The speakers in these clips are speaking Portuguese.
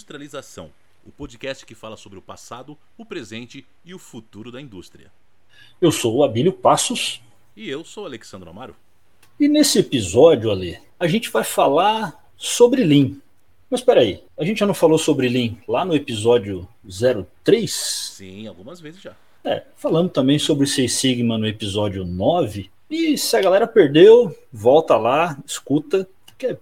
Industrialização, o podcast que fala sobre o passado, o presente e o futuro da indústria. Eu sou o Abílio Passos. E eu sou o Alexandre Amaro. E nesse episódio, Ale, a gente vai falar sobre Lean. Mas espera aí, a gente já não falou sobre Lean lá no episódio 03? Sim, algumas vezes já. É, falando também sobre Seis Sigma no episódio 9. E se a galera perdeu, volta lá, escuta, que é,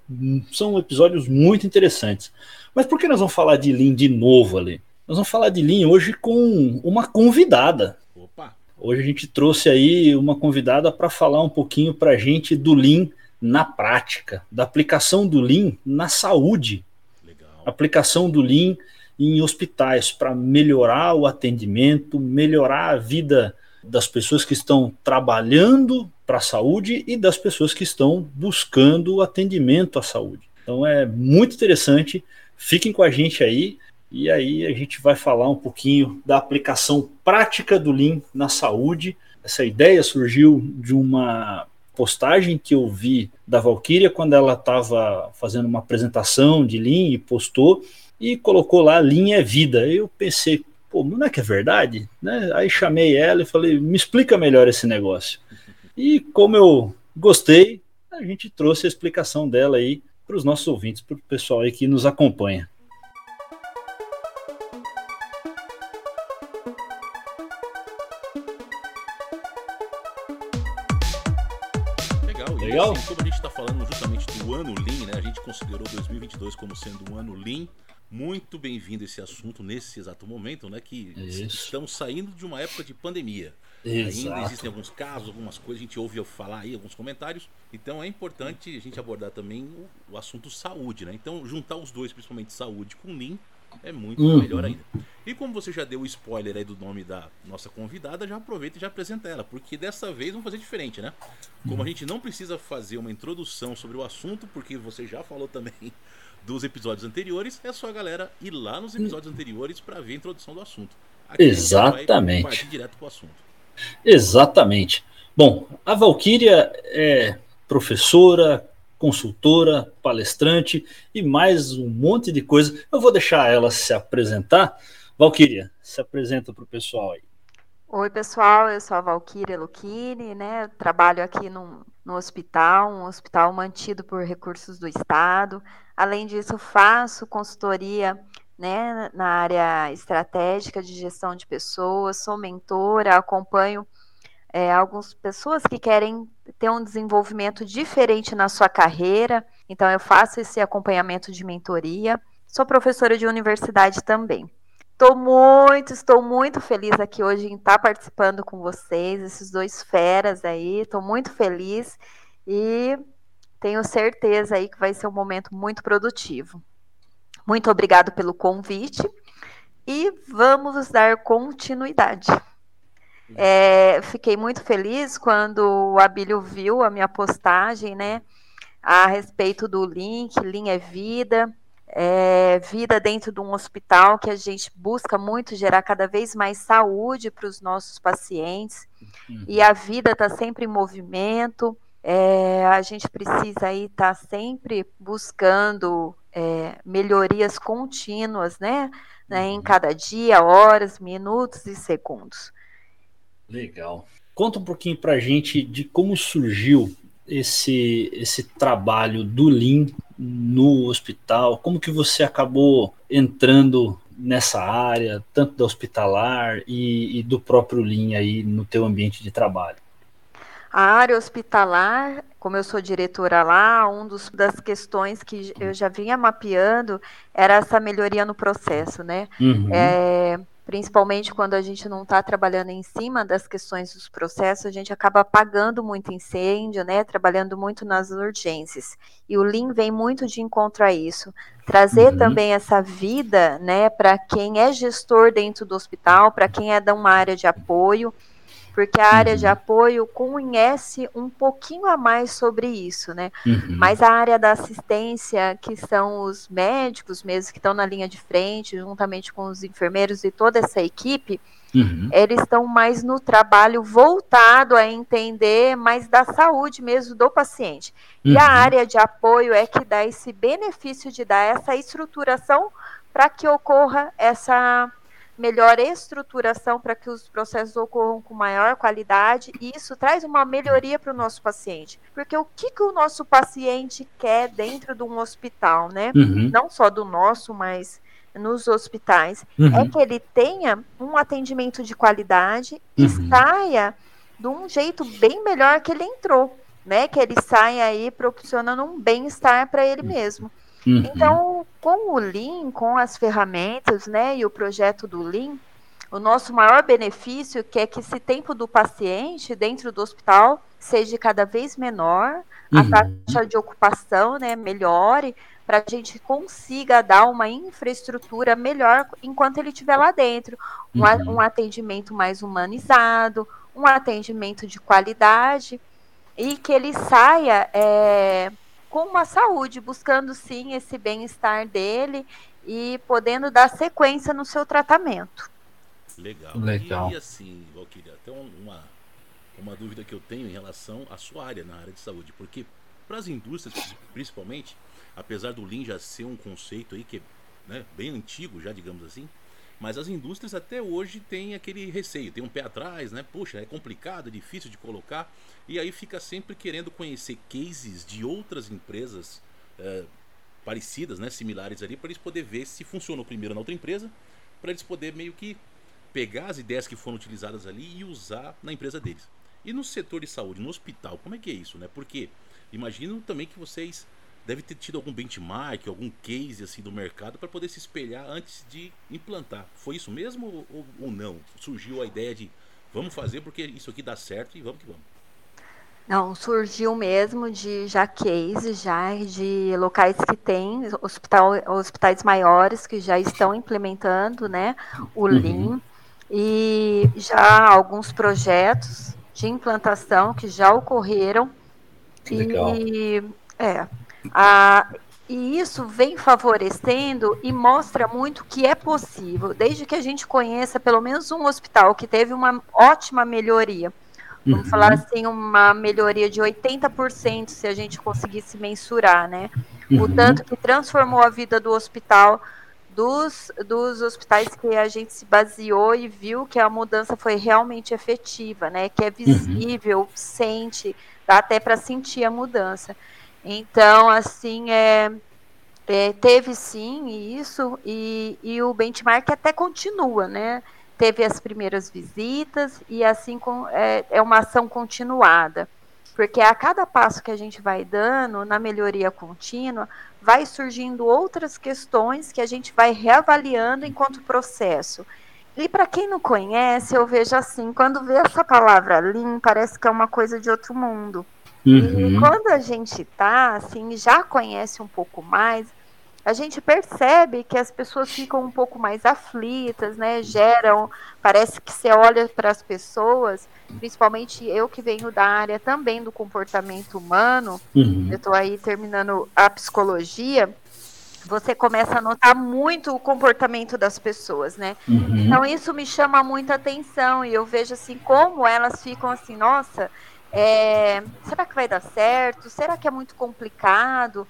são episódios muito interessantes. Mas por que nós vamos falar de Lean de novo ali? Nós vamos falar de Lean hoje com uma convidada. Opa! Hoje a gente trouxe aí uma convidada para falar um pouquinho para a gente do Lean na prática, da aplicação do Lean na saúde. Legal. Aplicação do Lean em hospitais para melhorar o atendimento, melhorar a vida das pessoas que estão trabalhando para a saúde e das pessoas que estão buscando o atendimento à saúde. Então é muito interessante. Fiquem com a gente aí e aí a gente vai falar um pouquinho da aplicação prática do Lean na saúde. Essa ideia surgiu de uma postagem que eu vi da Valkyria quando ela estava fazendo uma apresentação de Lean e postou e colocou lá Lean é vida. Eu pensei, pô, não é que é verdade? Né? Aí chamei ela e falei, me explica melhor esse negócio. E como eu gostei, a gente trouxe a explicação dela aí para os nossos ouvintes, para o pessoal aí que nos acompanha. Legal. Assim, como a gente está falando justamente do ano Lean, né? A gente considerou 2022 como sendo um ano Lean. Muito bem-vindo esse assunto nesse exato momento, né? Que Isso. estamos saindo de uma época de pandemia. Exato. Ainda existem alguns casos, algumas coisas, a gente ouve falar aí, alguns comentários. Então é importante a gente abordar também o, o assunto saúde, né? Então juntar os dois, principalmente saúde com Lean, é muito Uhum. melhor ainda. E como você já deu o spoiler aí do nome da nossa convidada, já aproveita e já apresenta ela, porque dessa vez vamos fazer diferente, né? Como a gente não precisa fazer uma introdução sobre o assunto, porque você já falou também dos episódios anteriores, é só a galera ir lá nos episódios anteriores para ver a introdução do assunto. Aqui a gente vai Exatamente. partir direto pro assunto. Exatamente. Bom, a Valkyria é professora, consultora, palestrante e mais um monte de coisa. Eu vou deixar ela se apresentar. Valkyria, se apresenta para o pessoal aí. Oi, pessoal, eu sou a Valquíria Lucchini, né? Trabalho aqui num hospital, um hospital mantido por recursos do Estado. Além disso, faço consultoria né, na área estratégica de gestão de pessoas, sou mentora, acompanho é, algumas pessoas que querem ter um desenvolvimento diferente na sua carreira, então eu faço esse acompanhamento de mentoria. Sou professora de universidade também. Estou muito, estou muito feliz aqui hoje em estar participando com vocês, esses dois feras aí. Estou muito feliz e tenho certeza aí que vai ser um momento muito produtivo. Muito obrigado pelo convite e vamos dar continuidade. É, fiquei muito feliz quando o Abílio viu a minha postagem, né, a respeito do link, Lean é vida, é, vida dentro de um hospital que a gente busca muito gerar cada vez mais saúde para os nossos pacientes Uhum. e a vida está sempre em movimento. É, a gente precisa aí estar sempre buscando é, melhorias contínuas, né, né, em Uhum. cada dia, horas, minutos e segundos. Legal. Conta um pouquinho para a gente de como surgiu esse, esse trabalho do Lean no hospital, como que você acabou entrando nessa área, tanto da hospitalar e, e do próprio Lean aí no teu ambiente de trabalho. A área hospitalar, como eu sou diretora lá, uma das questões que eu já vinha mapeando era essa melhoria no processo, né? Uhum. É, principalmente quando a gente não está trabalhando em cima das questões dos processos, a gente acaba apagando muito incêndio, né? Trabalhando muito nas urgências. E o Lean vem muito de encontro a isso. Trazer Uhum. também essa vida, né, para quem é gestor dentro do hospital, para quem é de uma área de apoio, porque a área de Uhum. apoio conhece um pouquinho a mais sobre isso, né? Uhum. Mas a área da assistência, que são os médicos mesmo, que estão na linha de frente, juntamente com os enfermeiros e toda essa equipe, Uhum. eles estão mais no trabalho voltado a entender mais da saúde mesmo do paciente. E a Uhum. área de apoio é que dá esse benefício de dar essa estruturação para que ocorra essa melhor estruturação para que os processos ocorram com maior qualidade e isso traz uma melhoria para o nosso paciente. Porque o que, que o nosso paciente quer dentro de um hospital, né? Uhum. Não só do nosso, mas nos hospitais, uhum. é que ele tenha um atendimento de qualidade e uhum. saia de um jeito bem melhor que ele entrou, né? Que ele saia aí proporcionando um bem-estar para ele mesmo. Uhum. Então, com o Lean, com as ferramentas, né, e o projeto do Lean, o nosso maior benefício que é que esse tempo do paciente dentro do hospital seja cada vez menor, uhum. a taxa de ocupação, né, melhore, para a gente consiga dar uma infraestrutura melhor enquanto ele estiver lá dentro, um, uhum. um atendimento mais humanizado, um atendimento de qualidade e que ele saia é, com uma saúde, buscando sim esse bem-estar dele e podendo dar sequência no seu tratamento. Legal. Legal. E, e assim, Valquíria, até uma, uma dúvida que eu tenho em relação à sua área na área de saúde, porque para as indústrias, principalmente, apesar do Lean já ser um conceito aí que é né, bem antigo, já digamos assim, mas as indústrias até hoje têm aquele receio, tem um pé atrás, né? Puxa, é complicado, é difícil de colocar. E aí fica sempre querendo conhecer cases de outras empresas é, parecidas, né? Similares ali, para eles poder ver se funcionou primeiro na outra empresa, para eles poder meio que pegar as ideias que foram utilizadas ali e usar na empresa deles. E no setor de saúde, no hospital, como é que é isso, né? Porque imagino também que vocês deve ter tido algum benchmark, algum case assim do mercado para poder se espelhar antes de implantar. Foi isso mesmo ou, ou, não? Surgiu a ideia de vamos fazer porque isso aqui dá certo e vamos que vamos. Não, surgiu mesmo de já case, já de locais que tem hospital, hospitais maiores que já estão implementando, né, o uhum. Lean e já alguns projetos de implantação que já ocorreram. Legal. E é, ah, e isso vem favorecendo e mostra muito que é possível, desde que a gente conheça pelo menos um hospital que teve uma ótima melhoria. Vamos uhum. falar assim, uma melhoria de 80% se a gente conseguisse mensurar, né? Uhum. O tanto que transformou a vida do hospital, dos, dos hospitais que a gente se baseou e viu que a mudança foi realmente efetiva, né? Que é uhum. visível, uhum. sente, dá até para sentir a mudança. Então, assim, é, é, teve sim isso, e, e o benchmark até continua, né? Teve as primeiras visitas e assim com, é, é uma ação continuada. Porque a cada passo que a gente vai dando na melhoria contínua, vai surgindo outras questões que a gente vai reavaliando enquanto processo. E para quem não conhece, eu vejo assim, quando vê essa palavra Lean, parece que é uma coisa de outro mundo. Uhum. E quando a gente tá, assim, já conhece um pouco mais, a gente percebe que as pessoas ficam um pouco mais aflitas, né? Geram, parece que você olha para as pessoas, principalmente eu que venho da área também do comportamento humano, uhum. eu estou aí terminando a psicologia, você começa a notar muito o comportamento das pessoas, né? Uhum. Então isso me chama muita atenção e eu vejo assim como elas ficam assim, nossa, é, será que vai dar certo? Será que é muito complicado?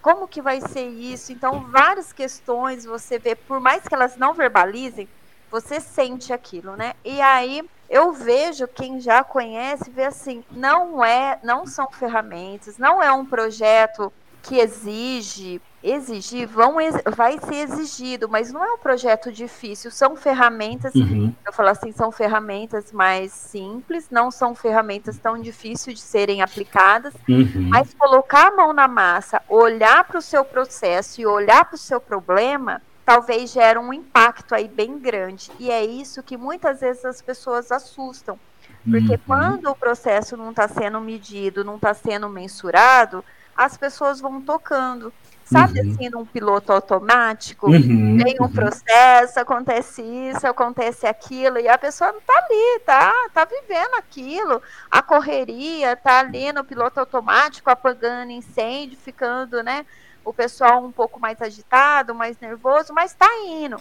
Como que vai ser isso? Então, várias questões você vê, por mais que elas não verbalizem, você sente aquilo, né? E aí eu vejo quem já conhece, vê assim, não é, não são ferramentas, não é um projeto que exige exigir, vão, vai ser exigido, mas não é um projeto difícil, são ferramentas, uhum. eu falo assim, são ferramentas mais simples, não são ferramentas tão difíceis de serem aplicadas, uhum. mas colocar a mão na massa, olhar para o seu processo e olhar para o seu problema, talvez gere um impacto aí bem grande. E é isso que muitas vezes as pessoas assustam. Porque uhum. quando o processo não está sendo medido, não está sendo mensurado, as pessoas vão tocando. Sabe uhum. assim, num piloto automático, uhum. tem um processo, acontece isso, acontece aquilo, e a pessoa não tá ali, tá, tá vivendo aquilo, a correria, tá ali no piloto automático, apagando incêndio, ficando, né, o pessoal um pouco mais agitado, mais nervoso, mas tá indo.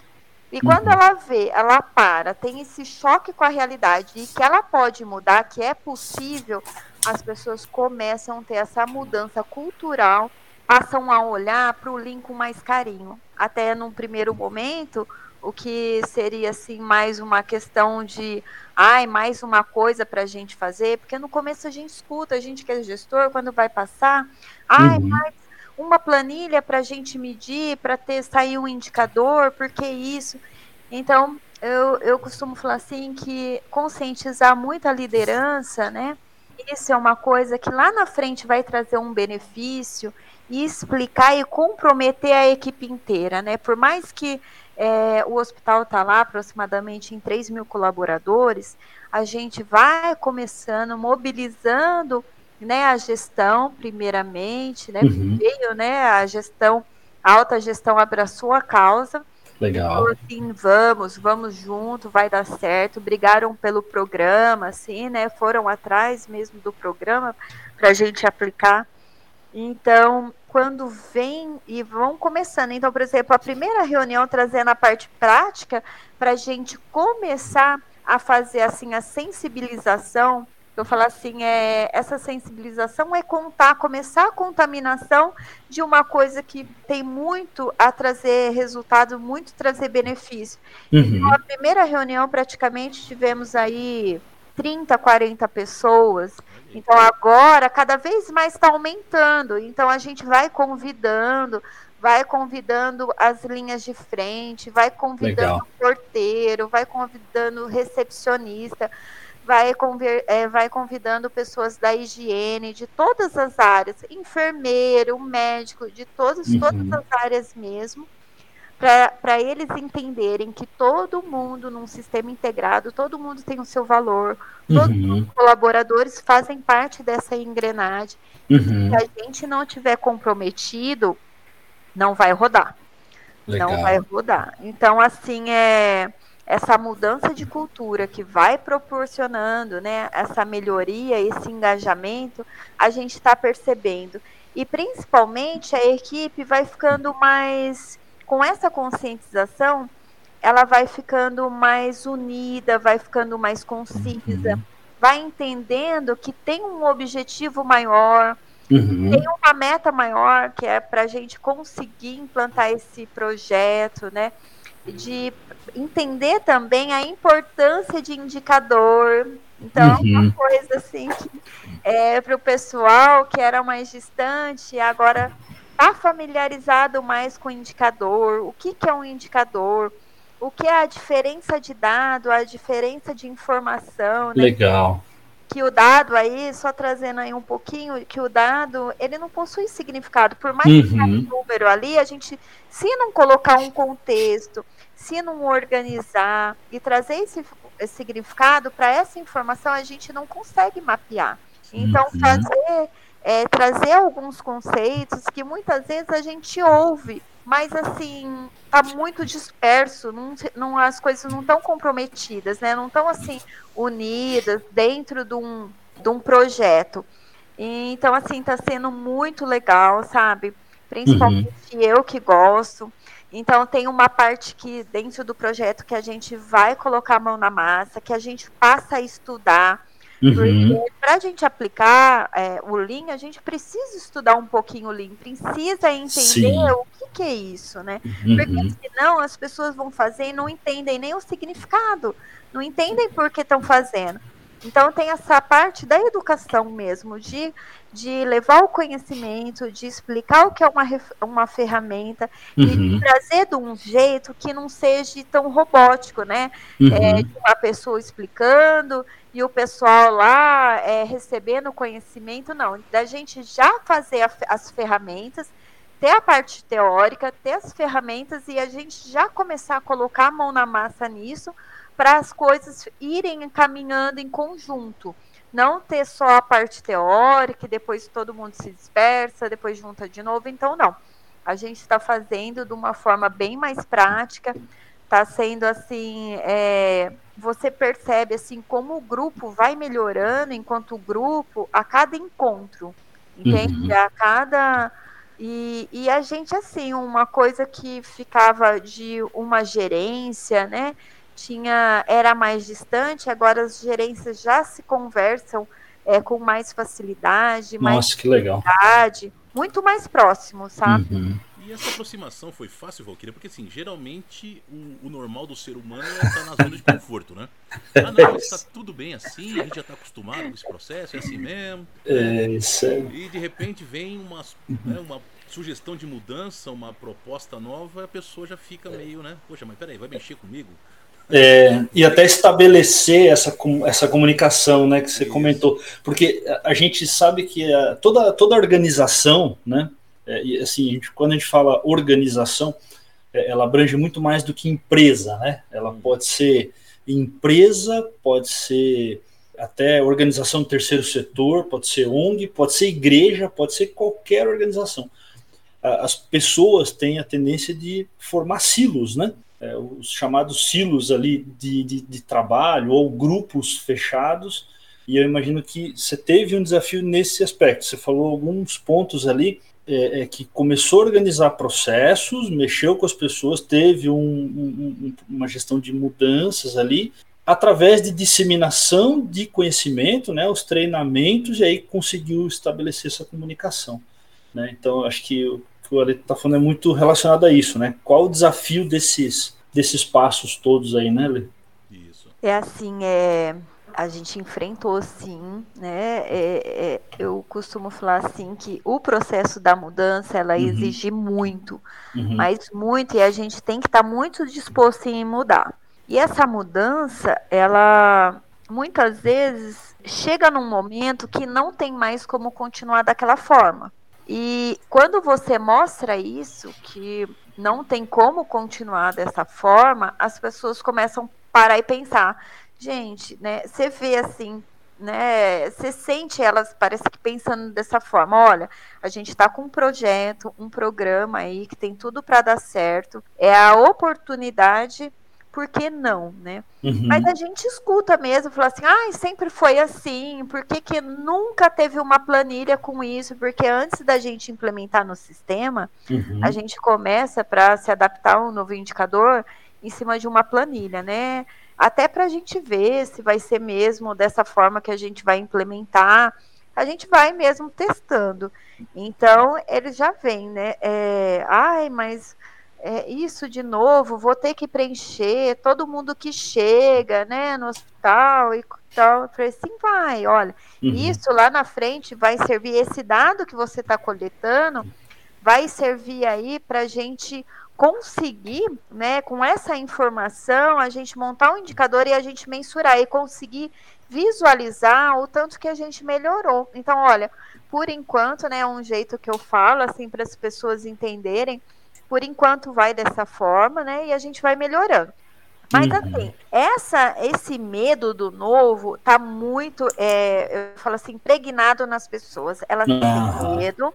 E quando uhum. ela vê, ela para, tem esse choque com a realidade e que ela pode mudar, que é possível, as pessoas começam a ter essa mudança cultural passam a olhar para o Lean com mais carinho. até num primeiro momento, o que seria assim mais uma questão de ai, mais uma coisa para a gente fazer, porque no começo a gente escuta, a gente que é gestor, quando vai passar, ai, uhum. mais uma planilha para a gente medir, para ter sair um indicador, porque isso. Então, eu, eu costumo falar assim que conscientizar muito a liderança, né? Isso é uma coisa que lá na frente vai trazer um benefício e explicar e comprometer a equipe inteira, né? Por mais que é, o hospital está lá aproximadamente em 3 mil colaboradores, a gente vai começando, mobilizando né, a gestão, primeiramente, né? Uhum. Veio, né? A gestão, a alta gestão abraçou a causa. Legal. Falou assim, vamos, vamos junto, vai dar certo. Brigaram pelo programa, assim, né? Foram atrás mesmo do programa para a gente aplicar. Então, quando vem e vão começando. Então, por exemplo, a primeira reunião trazendo a parte prática para a gente começar a fazer assim a sensibilização eu falo assim, é, essa sensibilização é contar, começar a contaminação de uma coisa que tem muito a trazer resultado, muito trazer benefício. Uhum. Então, a primeira reunião, praticamente, tivemos aí 30, 40 pessoas. Então, agora, cada vez mais está aumentando. Então, a gente vai convidando, vai convidando as linhas de frente, vai convidando Legal. o porteiro, vai convidando o recepcionista vai, conver, é, vai convidando pessoas da higiene, de todas as áreas, enfermeiro, médico, de todas, uhum. todas as áreas mesmo, para eles entenderem que todo mundo num sistema integrado, todo mundo tem o seu valor, todos uhum. os colaboradores fazem parte dessa engrenagem. Uhum. Se a gente não tiver comprometido, não vai rodar. Legal. Não vai rodar. Então, assim, é essa mudança de cultura que vai proporcionando né, essa melhoria, esse engajamento, a gente está percebendo. E principalmente a equipe vai ficando mais. Com essa conscientização, ela vai ficando mais unida, vai ficando mais concisa, uhum. vai entendendo que tem um objetivo maior, uhum. tem uma meta maior, que é para a gente conseguir implantar esse projeto, né? De entender também a importância de indicador. Então, uhum. uma coisa assim que é, para o pessoal que era mais distante, agora está familiarizado mais com o indicador. O que, que é um indicador? O que é a diferença de dado, a diferença de informação. Né? Legal. Que o dado aí, só trazendo aí um pouquinho, que o dado, ele não possui significado. Por mais uhum. que tenha um número ali, a gente, se não colocar um contexto, se não organizar e trazer esse, esse significado para essa informação, a gente não consegue mapear. Então, uhum. fazer, é, trazer alguns conceitos que muitas vezes a gente ouve, mas assim, está muito disperso, não, não, as coisas não estão comprometidas, né? não estão assim unidas dentro de um, de um projeto. Então, assim, está sendo muito legal, sabe? Principalmente uhum. eu que gosto. Então tem uma parte que dentro do projeto que a gente vai colocar a mão na massa, que a gente passa a estudar. Uhum. Porque para a gente aplicar é, o Lean, a gente precisa estudar um pouquinho o Lean, precisa entender Sim. o que, que, é isso, né? Uhum. Porque senão as pessoas vão fazer e não entendem nem o significado, não entendem por que estão fazendo. Então tem essa parte da educação mesmo, de, de levar o conhecimento, de explicar o que é uma, uma ferramenta uhum. e de trazer de um jeito que não seja tão robótico, né? Uhum. É, uma pessoa explicando e o pessoal lá é, recebendo conhecimento, não. Da gente já fazer a, as ferramentas, ter a parte teórica, ter as ferramentas e a gente já começar a colocar a mão na massa nisso para as coisas irem caminhando em conjunto. Não ter só a parte teórica, e depois todo mundo se dispersa, depois junta de novo. Então, não. A gente está fazendo de uma forma bem mais prática. Está sendo assim. É, você percebe assim como o grupo vai melhorando enquanto o grupo a cada encontro. Entende? Uhum. A cada. E, e a gente, assim, uma coisa que ficava de uma gerência, né? Tinha era mais distante, agora as gerências já se conversam é, com mais facilidade, Nossa, mais que legal. muito mais próximo, sabe? Uhum. E essa aproximação foi fácil, Valkyria? Porque assim, geralmente o, o, normal do ser humano é estar na zona de conforto, né? Ah, não, está tudo bem assim, a gente já está acostumado com esse processo, é assim mesmo. É, né? isso é... E de repente vem uma, né, uma sugestão de mudança, uma proposta nova, a pessoa já fica meio, né? Poxa, mas peraí, vai mexer comigo? É, e até estabelecer essa, essa comunicação, né, que você Isso. comentou, porque a gente sabe que a, toda, toda organização, né, é, assim, a gente, quando a gente fala organização, é, ela abrange muito mais do que empresa, né, ela hum. pode ser empresa, pode ser até organização do terceiro setor, pode ser ONG, pode ser igreja, pode ser qualquer organização. As pessoas têm a tendência de formar silos, né? É, os chamados silos ali de, de, de, trabalho ou grupos fechados. E eu imagino que você teve um desafio nesse aspecto. Você falou alguns pontos ali é, é, que começou a organizar processos, mexeu com as pessoas, teve um, um, uma gestão de mudanças ali, através de disseminação de conhecimento, né, os treinamentos, e aí conseguiu estabelecer essa comunicação. Né? Então, acho que que o Ale está falando é muito relacionado a isso, né? Qual o desafio desses, desses passos todos aí, né, Ale? Isso. É assim, é, a gente enfrentou sim, né? É, é, eu costumo falar assim que o processo da mudança ela uhum. exige muito, uhum. mas muito, e a gente tem que estar tá muito disposto em mudar. E essa mudança, ela muitas vezes chega num momento que não tem mais como continuar daquela forma. E quando você mostra isso, que não tem como continuar dessa forma, as pessoas começam a parar e pensar. Gente, né? Você vê assim, né? Você sente elas, parece que pensando dessa forma. Olha, a gente está com um projeto, um programa aí que tem tudo para dar certo. É a oportunidade por que não, né? Uhum. Mas a gente escuta mesmo, fala assim, ah, sempre foi assim, por que, que nunca teve uma planilha com isso? Porque antes da gente implementar no sistema, uhum. a gente começa para se adaptar a um novo indicador em cima de uma planilha, né? Até para a gente ver se vai ser mesmo dessa forma que a gente vai implementar. A gente vai mesmo testando. Então, ele já vem, né? É, ai, mas é, isso de novo, vou ter que preencher todo mundo que chega, né, no hospital e tal. Eu falei, sim, vai, olha, uhum. isso lá na frente vai servir, esse dado que você está coletando, vai servir aí para a gente conseguir, né, com essa informação, a gente montar um indicador e a gente mensurar e conseguir visualizar o tanto que a gente melhorou. Então, olha, por enquanto, né, é um jeito que eu falo, assim, para as pessoas entenderem, por enquanto vai dessa forma, né? E a gente vai melhorando. Mas uhum. assim, essa, esse medo do novo tá muito, é, eu falo assim, impregnado nas pessoas. Elas têm medo.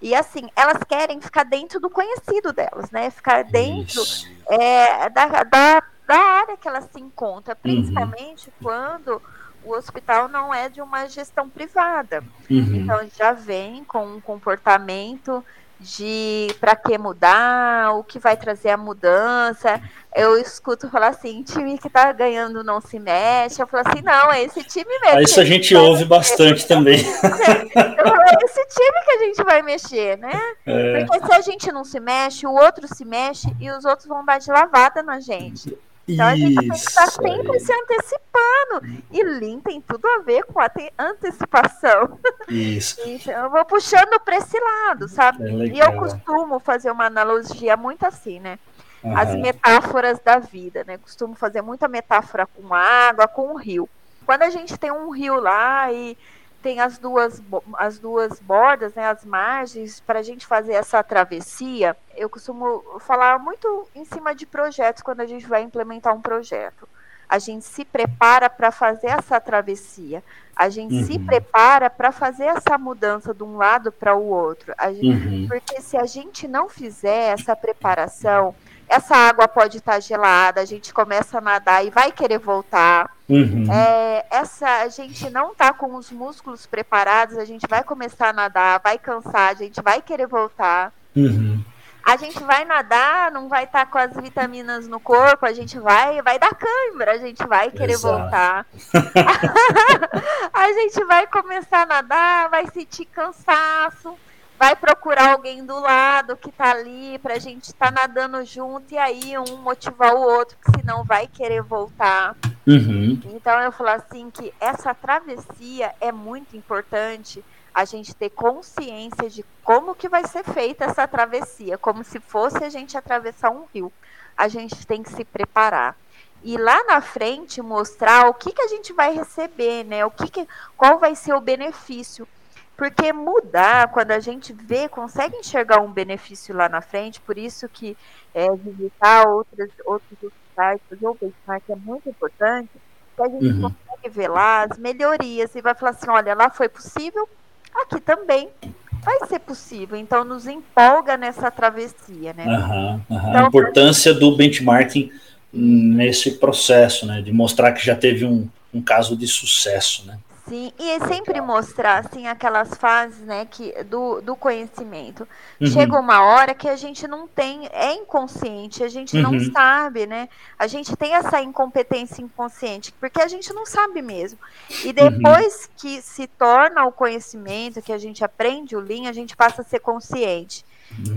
E assim, elas querem ficar dentro do conhecido delas, né? Ficar dentro é, da, da, da, área que elas se encontram, uhum. principalmente uhum. quando o hospital não é de uma gestão privada. Uhum. Então já vem com um comportamento de para que mudar, o que vai trazer a mudança. Eu escuto falar assim, time que tá ganhando não se mexe. Eu falo assim, não, é esse time mesmo. Ah, isso a gente ouve bastante também. é esse time que a gente vai mexer, né? É. Porque se a gente não se mexe, o outro se mexe e os outros vão dar de lavada na gente. Então a gente tem que estar sempre aí. se antecipando. E Lean tem tudo a ver com a antecipação. Isso. então, eu vou puxando para esse lado, sabe? É e eu costumo fazer uma analogia muito assim, né? Uhum. As metáforas da vida, né? Costumo fazer muita metáfora com água, com o rio. Quando a gente tem um rio lá e tem as duas, as duas bordas, né, as margens, para a gente fazer essa travessia, eu costumo falar muito em cima de projetos quando a gente vai implementar um projeto. A gente se prepara para fazer essa travessia. A gente uhum. se prepara para fazer essa mudança de um lado para o outro. Gente, uhum. Porque se a gente não fizer essa preparação, essa água pode estar gelada, a gente começa a nadar e vai querer voltar. Uhum. É, essa a gente não tá com os músculos preparados, a gente vai começar a nadar, vai cansar, a gente vai querer voltar. Uhum. A gente vai nadar, não vai estar tá com as vitaminas no corpo, a gente vai, vai dar câimbra, a gente vai querer Exato. voltar. a gente vai começar a nadar, vai sentir cansaço vai procurar alguém do lado que tá ali pra gente estar tá nadando junto e aí um motivar o outro, que senão vai querer voltar. Uhum. Então eu falo assim que essa travessia é muito importante a gente ter consciência de como que vai ser feita essa travessia, como se fosse a gente atravessar um rio. A gente tem que se preparar e lá na frente mostrar o que, que a gente vai receber, né? O que, que qual vai ser o benefício. Porque mudar, quando a gente vê, consegue enxergar um benefício lá na frente, por isso que é, visitar outras, outros hospitais, fazer o benchmark é muito importante, que a gente uhum. consegue ver lá as melhorias e vai falar assim, olha, lá foi possível, aqui também vai ser possível. Então nos empolga nessa travessia, né? Então, a importância do benchmarking nesse processo, né, de mostrar que já teve um, um caso de sucesso, né? Sim, e sempre mostrar assim aquelas fases, né, que do, do conhecimento. Uhum. Chega uma hora que a gente não tem, é inconsciente, a gente uhum. não sabe, né? A gente tem essa incompetência inconsciente, porque a gente não sabe mesmo. E uhum. depois uhum. que se torna o conhecimento, que a gente aprende o Lean, a gente passa a ser consciente.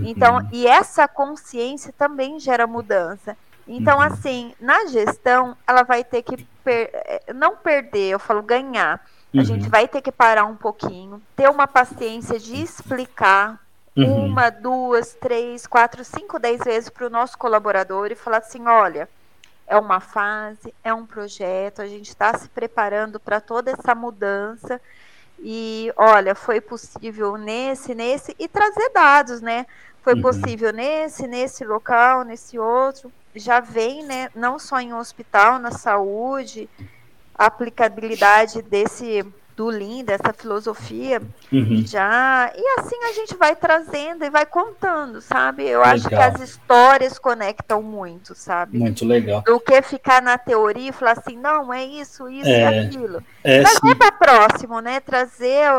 Então, uhum. e essa consciência também gera mudança. Então, uhum. assim, na gestão, ela vai ter que per eh, não perder, eu falo ganhar. A uhum. gente vai ter que parar um pouquinho, ter uma paciência de explicar uhum. uma, duas, três, quatro, cinco, dez vezes para o nosso colaborador e falar assim: olha, é uma fase, é um projeto, a gente está se preparando para toda essa mudança. E olha, foi possível nesse, nesse, e trazer dados, né? Foi uhum. possível nesse, nesse local, nesse outro já vem, né, não só em hospital, na saúde, a aplicabilidade desse do Lean, dessa filosofia, uhum. já e assim a gente vai trazendo e vai contando, sabe? Eu legal. acho que as histórias conectam muito, sabe? Muito legal. Do que ficar na teoria e falar assim, não, é isso, isso é, e aquilo. É, Trazer para próximo, né? Trazer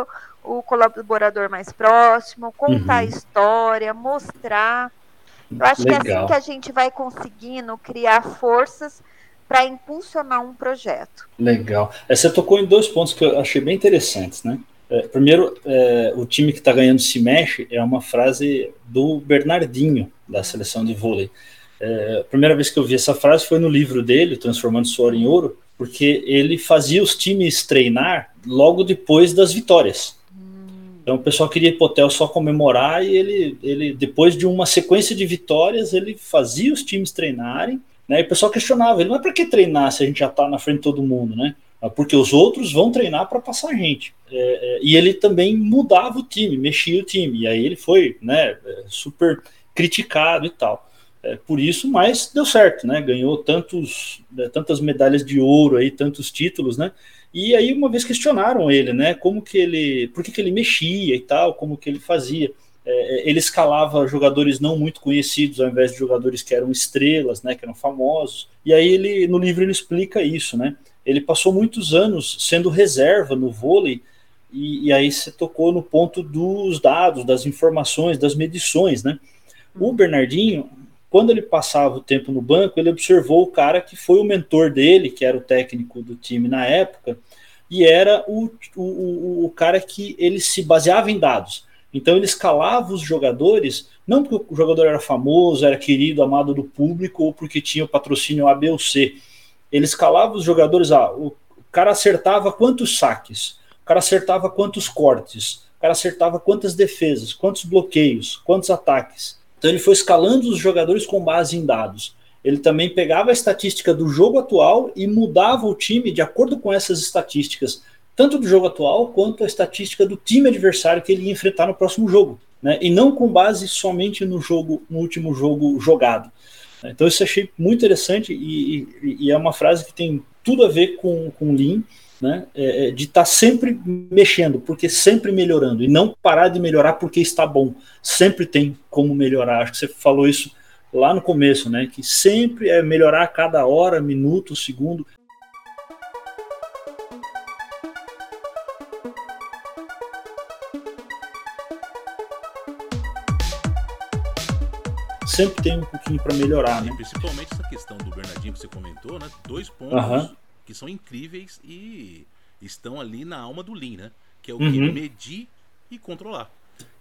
o, o, colaborador mais próximo, contar uhum. a história, mostrar. Eu acho Legal. que é assim que a gente vai conseguindo criar forças para impulsionar um projeto. Legal. É, você tocou em dois pontos que eu achei bem interessantes, né? É, primeiro, é, o time que está ganhando se mexe é uma frase do Bernardinho, da seleção de vôlei. É, a primeira vez que eu vi essa frase foi no livro dele, Transformando Suor em Ouro, porque ele fazia os times treinar logo depois das vitórias. Então o pessoal queria ir pro hotel só comemorar e ele, ele depois de uma sequência de vitórias, ele fazia os times treinarem, né? E o pessoal questionava, ele não é para que treinar se a gente já está na frente de todo mundo, né? É porque os outros vão treinar para passar a gente. É, é, e ele também mudava o time, mexia o time. E aí ele foi, né, é, super criticado e tal. É, por isso, mas deu certo, né? Ganhou tantos, né, tantas medalhas de ouro aí, tantos títulos, né? E aí uma vez questionaram ele, né? Como que ele, por que, que ele mexia e tal, como que ele fazia. É, é, ele escalava jogadores não muito conhecidos ao invés de jogadores que eram estrelas, né? Que eram famosos. E aí ele no livro ele explica isso, né? Ele passou muitos anos sendo reserva no vôlei e, e aí você tocou no ponto dos dados, das informações, das medições, né? O Bernardinho quando ele passava o tempo no banco, ele observou o cara que foi o mentor dele, que era o técnico do time na época, e era o, o, o cara que ele se baseava em dados. Então ele escalava os jogadores, não porque o jogador era famoso, era querido, amado do público, ou porque tinha o patrocínio A, B ou C. Ele escalava os jogadores, ah, o cara acertava quantos saques, o cara acertava quantos cortes, o cara acertava quantas defesas, quantos bloqueios, quantos ataques. Então ele foi escalando os jogadores com base em dados. Ele também pegava a estatística do jogo atual e mudava o time de acordo com essas estatísticas, tanto do jogo atual quanto a estatística do time adversário que ele ia enfrentar no próximo jogo, né? E não com base somente no jogo, no último jogo jogado. Então isso eu achei muito interessante e, e, e é uma frase que tem tudo a ver com, com Lean né, é, é de estar tá sempre mexendo, porque sempre melhorando, e não parar de melhorar porque está bom. Sempre tem como melhorar. Acho que você falou isso lá no começo, né? Que sempre é melhorar a cada hora, minuto, segundo. Sempre tem um pouquinho para melhorar, né? Principalmente essa questão do Bernardinho que você comentou, né? Dois pontos que são incríveis e estão ali na alma do Lean, né? Que é o uhum. que medir e controlar.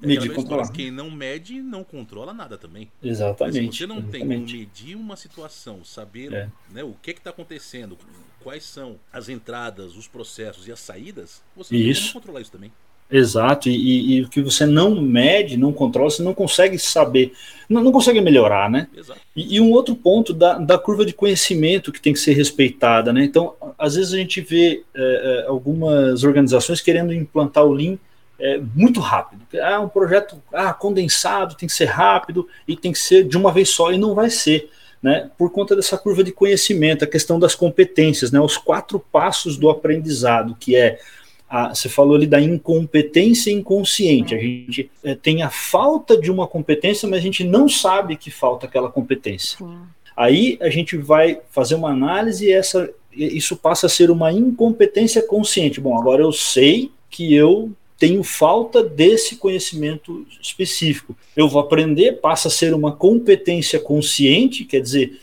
É medir e controlar. Quem não mede não controla nada também. Exatamente. se você não exatamente. tem como medir uma situação, saber é. né, o que está acontecendo, quais são as entradas, os processos e as saídas, você isso. não tem como controlar isso também. Exato, e, o que você não mede, não controla, você não consegue saber, não, não consegue melhorar, né? Exato. E, e, um outro ponto da, da curva de conhecimento que tem que ser respeitada, né? Então, às vezes a gente vê é, é algumas organizações querendo implantar o Lean é, muito rápido. Ah, um projeto ah, condensado, tem que ser rápido e tem que ser de uma vez só, e não vai ser. Né, por conta dessa curva de conhecimento, a questão das competências, né, os quatro passos do aprendizado, que é a, você falou ali da incompetência inconsciente. A gente é, tem a falta de uma competência, mas a gente não sabe que falta aquela competência. Sim. Aí a gente vai fazer uma análise e essa, isso passa a ser uma incompetência consciente. Bom, agora eu sei que eu tenho falta desse conhecimento específico. Eu vou aprender, passa a ser uma competência consciente, quer dizer,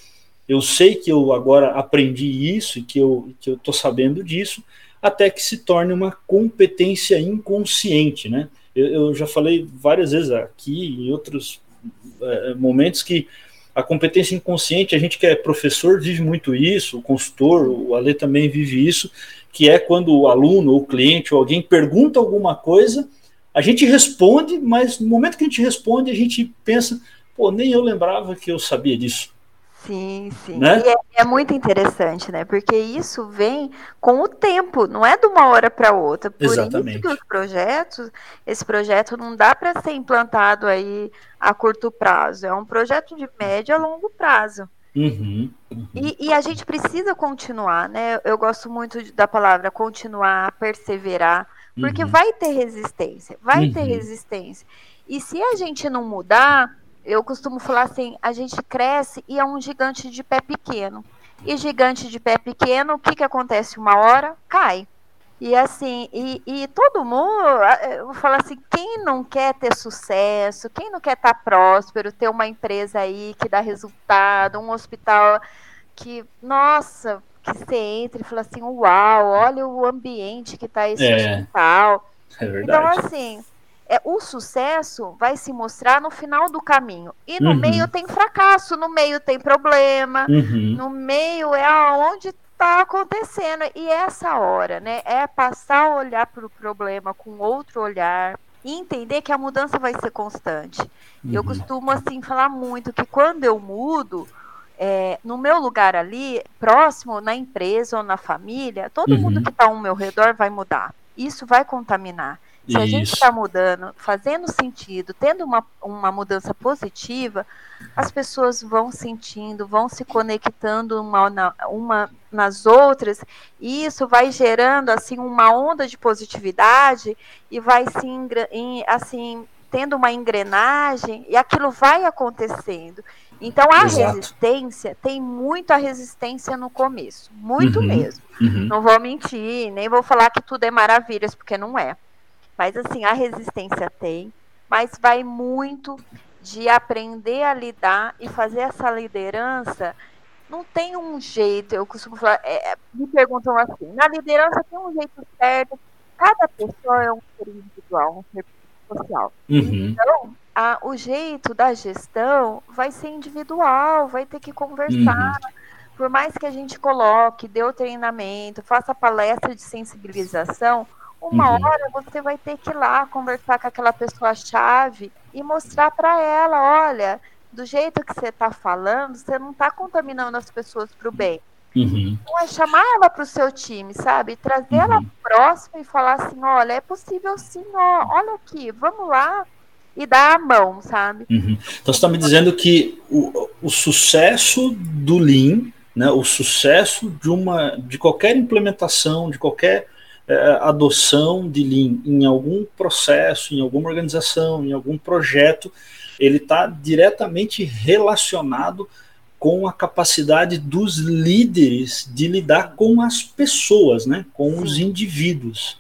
eu sei que eu agora aprendi isso e que eu estou sabendo disso, até que se torne uma competência inconsciente, né? Eu, eu já falei várias vezes aqui em outros é, momentos que a competência inconsciente, a gente que é professor vive muito isso, o consultor, o Ale também vive isso, que é quando o aluno, o cliente, ou alguém pergunta alguma coisa, a gente responde, mas no momento que a gente responde, a gente pensa, pô, nem eu lembrava que eu sabia disso. Sim, sim. Né? E é, é, muito interessante, né? Porque isso vem com o tempo, não é de uma hora para outra. Por Exatamente. isso que os projetos, esse projeto não dá para ser implantado aí a curto prazo. É um projeto de médio a longo prazo. Uhum, uhum. E, e, a gente precisa continuar, né? Eu gosto muito da palavra continuar, perseverar, porque uhum. vai ter resistência, vai ter uhum. resistência. E se a gente não mudar, eu costumo falar assim: a gente cresce e é um gigante de pé pequeno. E gigante de pé pequeno, o que, que acontece? Uma hora cai. E assim, e, e todo mundo, eu vou falar assim, quem não quer ter sucesso, quem não quer estar próspero, ter uma empresa aí que dá resultado, um hospital que, nossa, que você entra e fala assim, uau, olha o ambiente que está esse é, hospital. É verdade. Então, assim, é, o sucesso vai se mostrar no final do caminho. E no uhum. meio tem fracasso, no meio tem problema, uhum. no meio é aonde está acontecendo. E essa hora, né, é passar a olhar para o problema com outro olhar e entender que a mudança vai ser constante. Uhum. Eu costumo, assim, falar muito que quando eu mudo, é, no meu lugar ali, próximo, na empresa ou na família, todo mundo uhum. que está ao meu redor vai mudar. Isso vai contaminar. Se a gente está mudando, fazendo sentido, tendo uma, uma mudança positiva, as pessoas vão sentindo, vão se conectando uma, na, uma nas outras, e isso vai gerando assim uma onda de positividade e vai se assim tendo uma engrenagem e aquilo vai acontecendo. Então a Exato. resistência tem muita resistência no começo, muito uhum, mesmo. Uhum. Não vou mentir, nem vou falar que tudo é maravilhas, porque não é. Mas assim, a resistência tem, mas vai muito de aprender a lidar e fazer essa liderança. Não tem um jeito, eu costumo falar, é, é, me perguntam assim, na liderança tem um jeito certo, cada pessoa é um ser individual, um ser social. Uhum. Então, a, o jeito da gestão vai ser individual, vai ter que conversar. Uhum. Por mais que a gente coloque, dê o treinamento, faça palestra de sensibilização, uma uhum. hora você vai ter que ir lá conversar com aquela pessoa-chave e mostrar para ela: olha, do jeito que você está falando, você não está contaminando as pessoas para o bem. Uhum. Então é chamar ela para o seu time, sabe? Trazer uhum. ela próxima e falar assim: olha, é possível sim, ó, olha aqui, vamos lá e dar a mão, sabe? Uhum. Então você está me dizendo que o, o sucesso do Lean, né, o sucesso de uma de qualquer implementação, de qualquer é, adoção de Lean em algum processo, em alguma organização, em algum projeto, ele está diretamente relacionado com a capacidade dos líderes de lidar com as pessoas, né, com os indivíduos.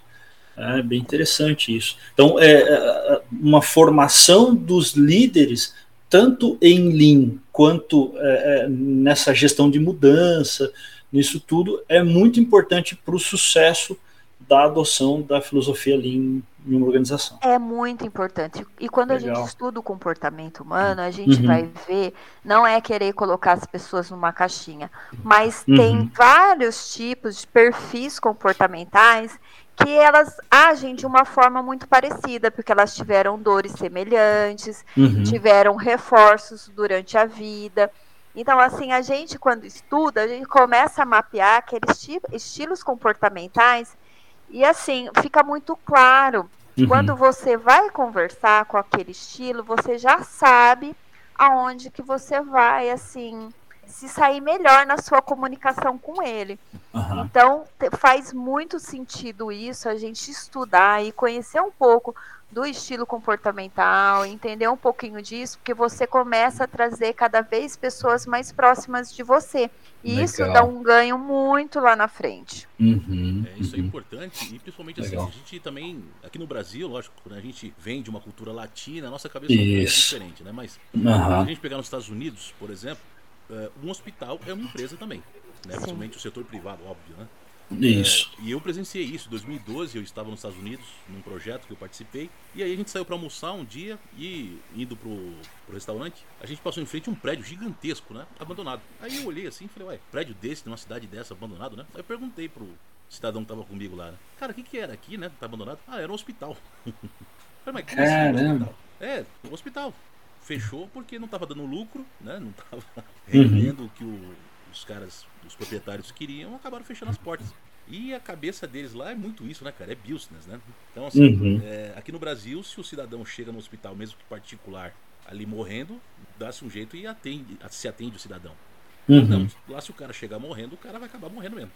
É bem interessante isso. Então, é, é, uma formação dos líderes, tanto em Lean quanto é, é nessa gestão de mudança, nisso tudo, é muito importante para o sucesso da adoção da filosofia Lean em uma organização. É muito importante. E quando Legal. a gente estuda o comportamento humano, a gente uhum. vai ver, não é querer colocar as pessoas numa caixinha, mas uhum. tem vários tipos de perfis comportamentais que elas agem de uma forma muito parecida, porque elas tiveram dores semelhantes, uhum. tiveram reforços durante a vida. Então, assim, a gente, quando estuda, a gente começa a mapear aqueles estilos comportamentais e, assim, fica muito claro. Uhum. Quando você vai conversar com aquele estilo, você já sabe aonde que você vai, assim, se sair melhor na sua comunicação com ele. Uhum. Então, faz muito sentido isso, a gente estudar e conhecer um pouco do estilo comportamental, entender um pouquinho disso, porque você começa a trazer cada vez pessoas mais próximas de você. E Legal. isso dá um ganho muito lá na frente. Uhum, é, isso é uhum. é importante, e principalmente assim, a gente também, aqui no Brasil, lógico, quando a gente vem de uma cultura latina, a nossa cabeça isso. é diferente, né? Mas uhum. se a gente pegar nos Estados Unidos, por exemplo, uh, um hospital é uma empresa também, né? Principalmente o setor privado, óbvio, né? Isso. É, e eu presenciei isso. Em 2012 eu estava nos Estados Unidos num projeto que eu participei. E aí a gente saiu para almoçar um dia e indo pro, pro restaurante, a gente passou em frente a um prédio gigantesco, né? Abandonado. Aí eu olhei assim e falei, ué, prédio desse, numa cidade dessa, abandonado, né? Aí eu perguntei pro cidadão que tava comigo lá, né? Cara, o que que era aqui, né? Tá abandonado? Ah, era um hospital. falei, mas que assim, É, um hospital. Fechou porque não tava dando lucro, né? Não tava rendendo o que o, os caras os proprietários queriam, acabaram fechando as portas. E a cabeça deles lá é muito isso, né, cara? É business, né? Então, assim, uhum. é, aqui no Brasil, se o cidadão chega no hospital, mesmo que particular, ali morrendo, dá-se um jeito e atende, se atende o cidadão. Uhum. Não, lá se o cara chegar morrendo, o cara vai acabar morrendo mesmo.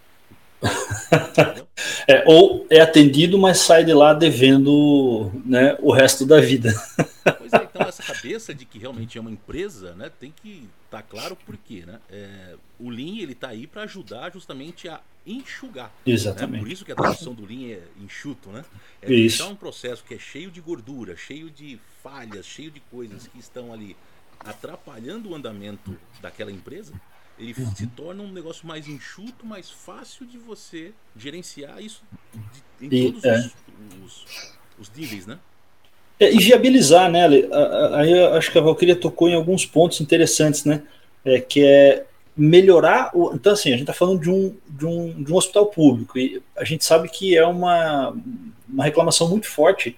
é, ou é atendido, mas sai de lá devendo né, o resto da vida. Então essa cabeça de que realmente é uma empresa, né, tem que estar tá claro por quê, né? É, o Lean ele está aí para ajudar justamente a enxugar. Né? Exatamente. Né? Por isso que a tradução do Lean é enxuto, né? É deixar um processo que é cheio de gordura, cheio de falhas, cheio de coisas que estão ali atrapalhando o andamento daquela empresa ele uhum. se torna um negócio mais enxuto, mais fácil de você gerenciar isso de, em e, todos é. os, os, os, níveis, né? É, e viabilizar, né? Aí acho que a Valkyria tocou em alguns pontos interessantes, né? É, que é melhorar o. Então, assim, a gente está falando de um, de, um, de um hospital público, e a gente sabe que é uma, uma reclamação muito forte,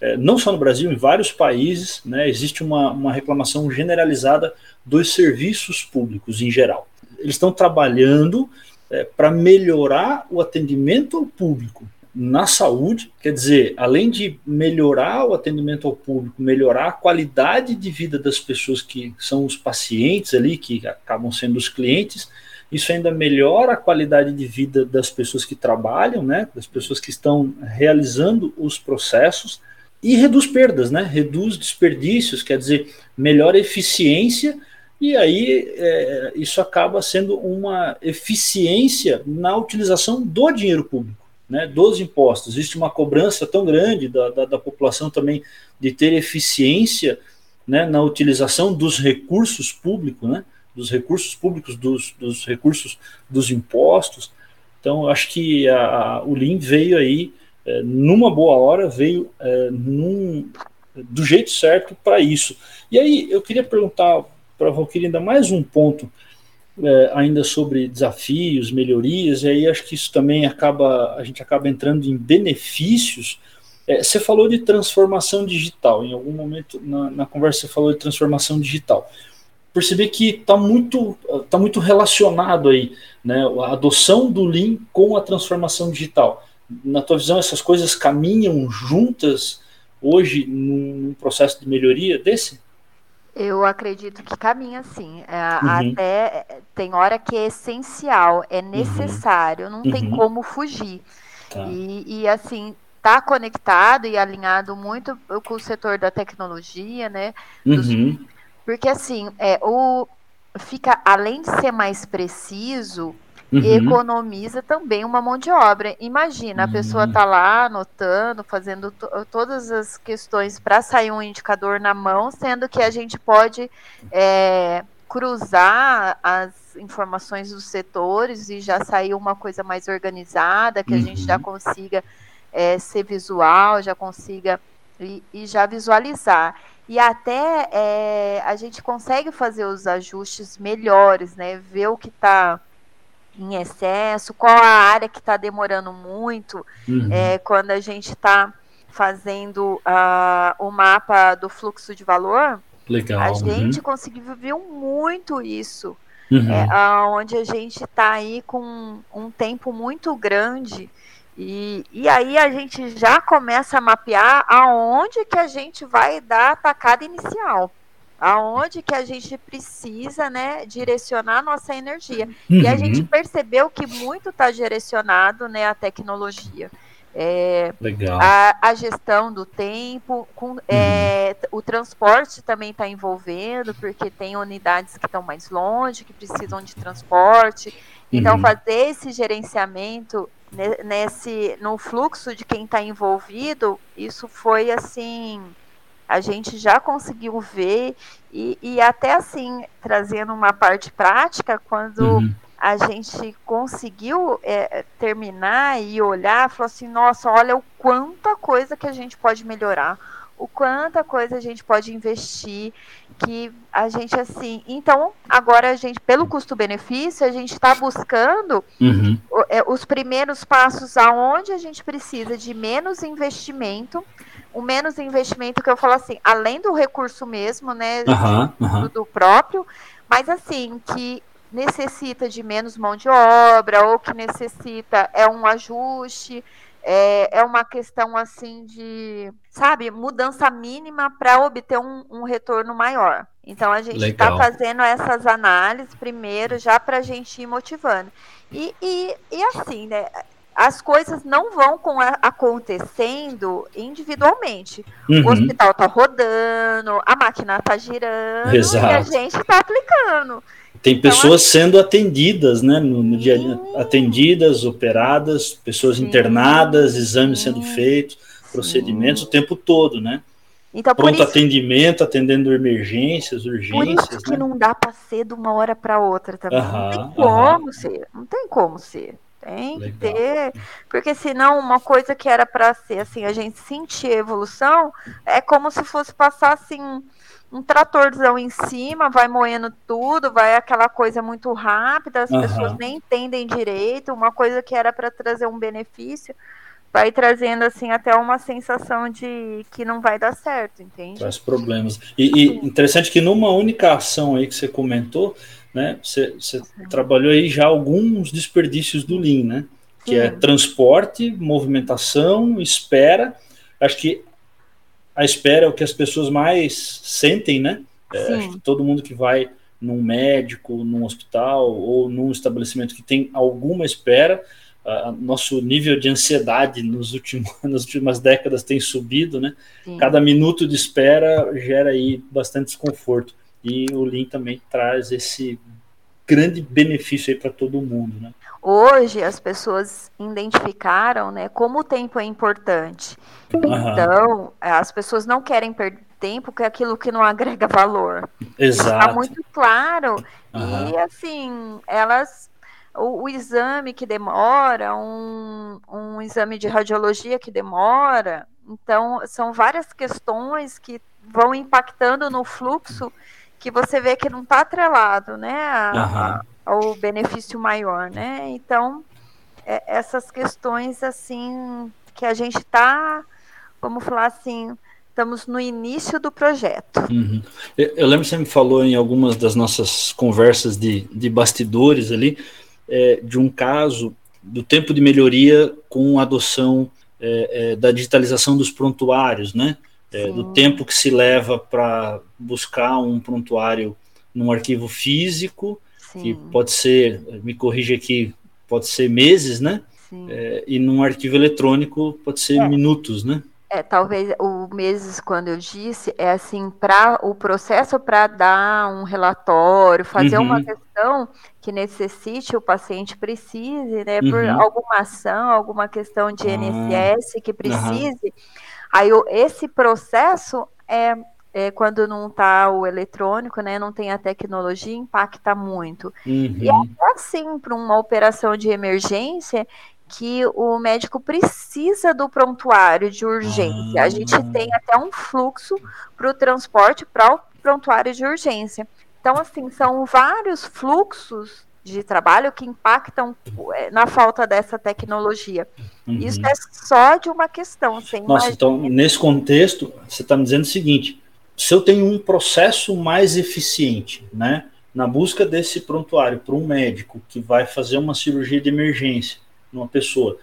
é, não só no Brasil, em vários países, né? Existe uma, uma reclamação generalizada dos serviços públicos em geral. Eles estão trabalhando é, para melhorar o atendimento ao público na saúde, quer dizer, além de melhorar o atendimento ao público, melhorar a qualidade de vida das pessoas que são os pacientes ali, que acabam sendo os clientes, isso ainda melhora a qualidade de vida das pessoas que trabalham, né, das pessoas que estão realizando os processos e reduz perdas, né, reduz desperdícios, quer dizer, melhora a eficiência e aí é, isso acaba sendo uma eficiência na utilização do dinheiro público, né, dos impostos. Existe uma cobrança tão grande da, da, da população também de ter eficiência né, na utilização dos recursos públicos, né, dos recursos públicos, dos, dos recursos dos impostos. Então, acho que a, a, o Lean veio aí é, numa boa hora, veio é, num, do jeito certo para isso. E aí, eu queria perguntar para a Valkyrie ainda mais um ponto é, ainda sobre desafios, melhorias, e aí acho que isso também acaba, a gente acaba entrando em benefícios. É, você falou de transformação digital, em algum momento na, na conversa você falou de transformação digital. Perceber que está muito, tá muito relacionado aí, né, a adoção do Lean com a transformação digital. Na tua visão, essas coisas caminham juntas hoje num processo de melhoria desse? Eu acredito que caminha sim. É, uhum. Até é, tem hora que é essencial, é uhum. necessário, não uhum. tem como fugir. Tá. E, e, assim, tá conectado e alinhado muito com o setor da tecnologia, né? Dos, uhum. porque assim, é, o, fica, além de ser mais preciso, uhum. economiza também uma mão de obra. Imagina, a pessoa está lá anotando, fazendo todas as questões para sair um indicador na mão, sendo que a gente pode é, cruzar as informações dos setores e já sair uma coisa mais organizada, que a gente já uhum. consiga é, ser visual, já consiga e, e já visualizar. E até é, a gente consegue fazer os ajustes melhores, né? Ver o que está em excesso, qual a área que está demorando muito, uhum. é, quando a gente está fazendo uh, o mapa do fluxo de valor, Legal. a gente uhum. conseguiu ver muito isso. Uhum. É, onde a gente está aí com um tempo muito grande e, e aí a gente já começa a mapear aonde que a gente vai dar a tacada inicial aonde que a gente precisa, né, direcionar nossa energia. Uhum. E a gente uhum. percebeu que muito está direcionado, né, à tecnologia. É. A, a, gestão do tempo, com, uhum. é, o transporte também está envolvendo, porque tem unidades que estão mais longe, que precisam de transporte. Então, uhum. fazer esse gerenciamento nesse no fluxo de quem está envolvido, isso foi assim a gente já conseguiu ver e, e até assim trazendo uma parte prática quando uhum. a gente conseguiu é, terminar e olhar falou assim nossa olha o quanta coisa que a gente pode melhorar o quanta coisa a gente pode investir que a gente assim então agora a gente pelo custo-benefício a gente está buscando uhum. É, os primeiros passos aonde a gente precisa de menos investimento o menos investimento que eu falo assim, além do recurso mesmo, né, uhum, uhum. Do, do, próprio, mas assim, que necessita de menos mão de obra, ou que necessita é um ajuste, é, é uma questão assim de, sabe, mudança mínima para obter um, um, retorno maior. Então a gente está fazendo essas análises primeiro, já para a gente ir motivando. E, e, e assim, né? as coisas não vão acontecendo individualmente. Uhum. O hospital está rodando, a máquina está girando Exato. e a gente está aplicando. Tem então, pessoas então, sendo atendidas, né, no, no dia a atendidas, operadas, pessoas sim, internadas, exames sim, sendo feitos, procedimentos sim. o tempo todo, né? Então, Pronto isso, atendimento, atendendo emergências, urgências. Por isso que né? não dá para ser de uma hora para outra também. não tem como ser, não tem como ser. Tem Legal. que ter, porque senão uma coisa que era para ser assim, a gente sentir evolução, é como se fosse passar assim um tratorzão em cima, vai moendo tudo, vai aquela coisa muito rápida, as uhum. pessoas nem entendem direito, uma coisa que era para trazer um benefício, vai trazendo assim até uma sensação de que não vai dar certo, entende? Traz problemas. E, e interessante que numa única ação aí que você comentou, né? Você, você trabalhou aí já alguns desperdícios do Lean, né? Que é Sim. é transporte, movimentação, espera. Acho que a espera é o que as pessoas mais sentem, né? É, acho que todo mundo que vai num médico, num hospital ou num estabelecimento que tem alguma espera, uh, nosso nível de ansiedade nos últimos, nas últimas décadas tem subido, né? Sim. Cada minuto de espera gera aí bastante desconforto e o Lean também traz esse grande benefício aí para todo mundo, né? Hoje as pessoas identificaram, né, como o tempo é importante. Uhum. Então, as pessoas não querem perder tempo que é aquilo que não agrega valor. Exato. Está muito claro. Uhum. E assim, elas o, o, exame que demora, um, um exame de radiologia que demora, então são várias questões que vão impactando no fluxo que você vê que não está atrelado, né, a, ao benefício maior, né? Então, é, essas questões assim que a gente está, vamos falar assim, estamos no início do projeto. Uhum. Eu, eu, lembro que você me falou em algumas das nossas conversas de, de bastidores ali, é, de um caso do tempo de melhoria com a adoção é, é da digitalização dos prontuários, né? É, do tempo que se leva para buscar um prontuário num arquivo físico, Sim. que pode ser, me corrija aqui, pode ser meses, né? É, e num arquivo eletrônico pode ser é. minutos, né? É, talvez o meses, quando eu disse, é assim, para o processo para dar um relatório, fazer uhum. uma questão que necessite, o paciente precise, né, por uhum. alguma ação, alguma questão de INSS ah. que precise, uhum. Aí esse processo é, é quando não está o eletrônico, né, não tem a tecnologia, impacta muito. Uhum. E é assim para uma operação de emergência que o médico precisa do prontuário de urgência. A gente Ah. tem até um fluxo para o transporte para o prontuário de urgência. Então, assim, são vários fluxos de trabalho que impactam é, na falta dessa tecnologia. Uhum. Isso é só de uma questão. Você Nossa, imagina- então, nesse contexto, você está me dizendo o seguinte: se eu tenho um processo mais eficiente, né, na busca desse prontuário para um médico que vai fazer uma cirurgia de emergência numa pessoa,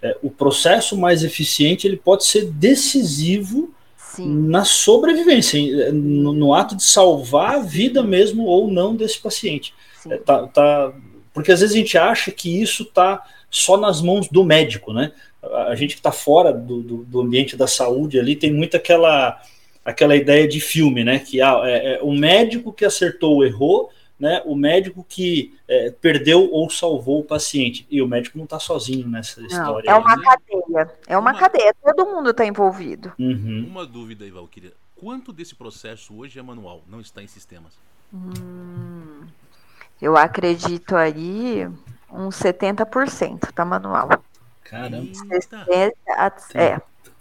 é, o processo mais eficiente ele pode ser decisivo Sim, na sobrevivência, no, no ato de salvar a vida mesmo ou não desse paciente. Sim. É, tá, tá- porque às vezes a gente acha que isso está só nas mãos do médico, né? A gente que está fora do, do, do ambiente da saúde ali tem muito aquela, aquela ideia de filme, né? Que ah, é, é o médico que acertou ou errou, né? O médico que é, perdeu ou salvou o paciente. E o médico não está sozinho nessa Não, história. é aí, uma né? cadeia. É uma Uma- cadeia. Todo mundo está envolvido. Uhum. Uma dúvida aí, Valkyria. Quanto desse processo hoje é manual, não está em sistemas? Hum, eu acredito aí uns 70% tá manual. Caramba, Eita. É, é,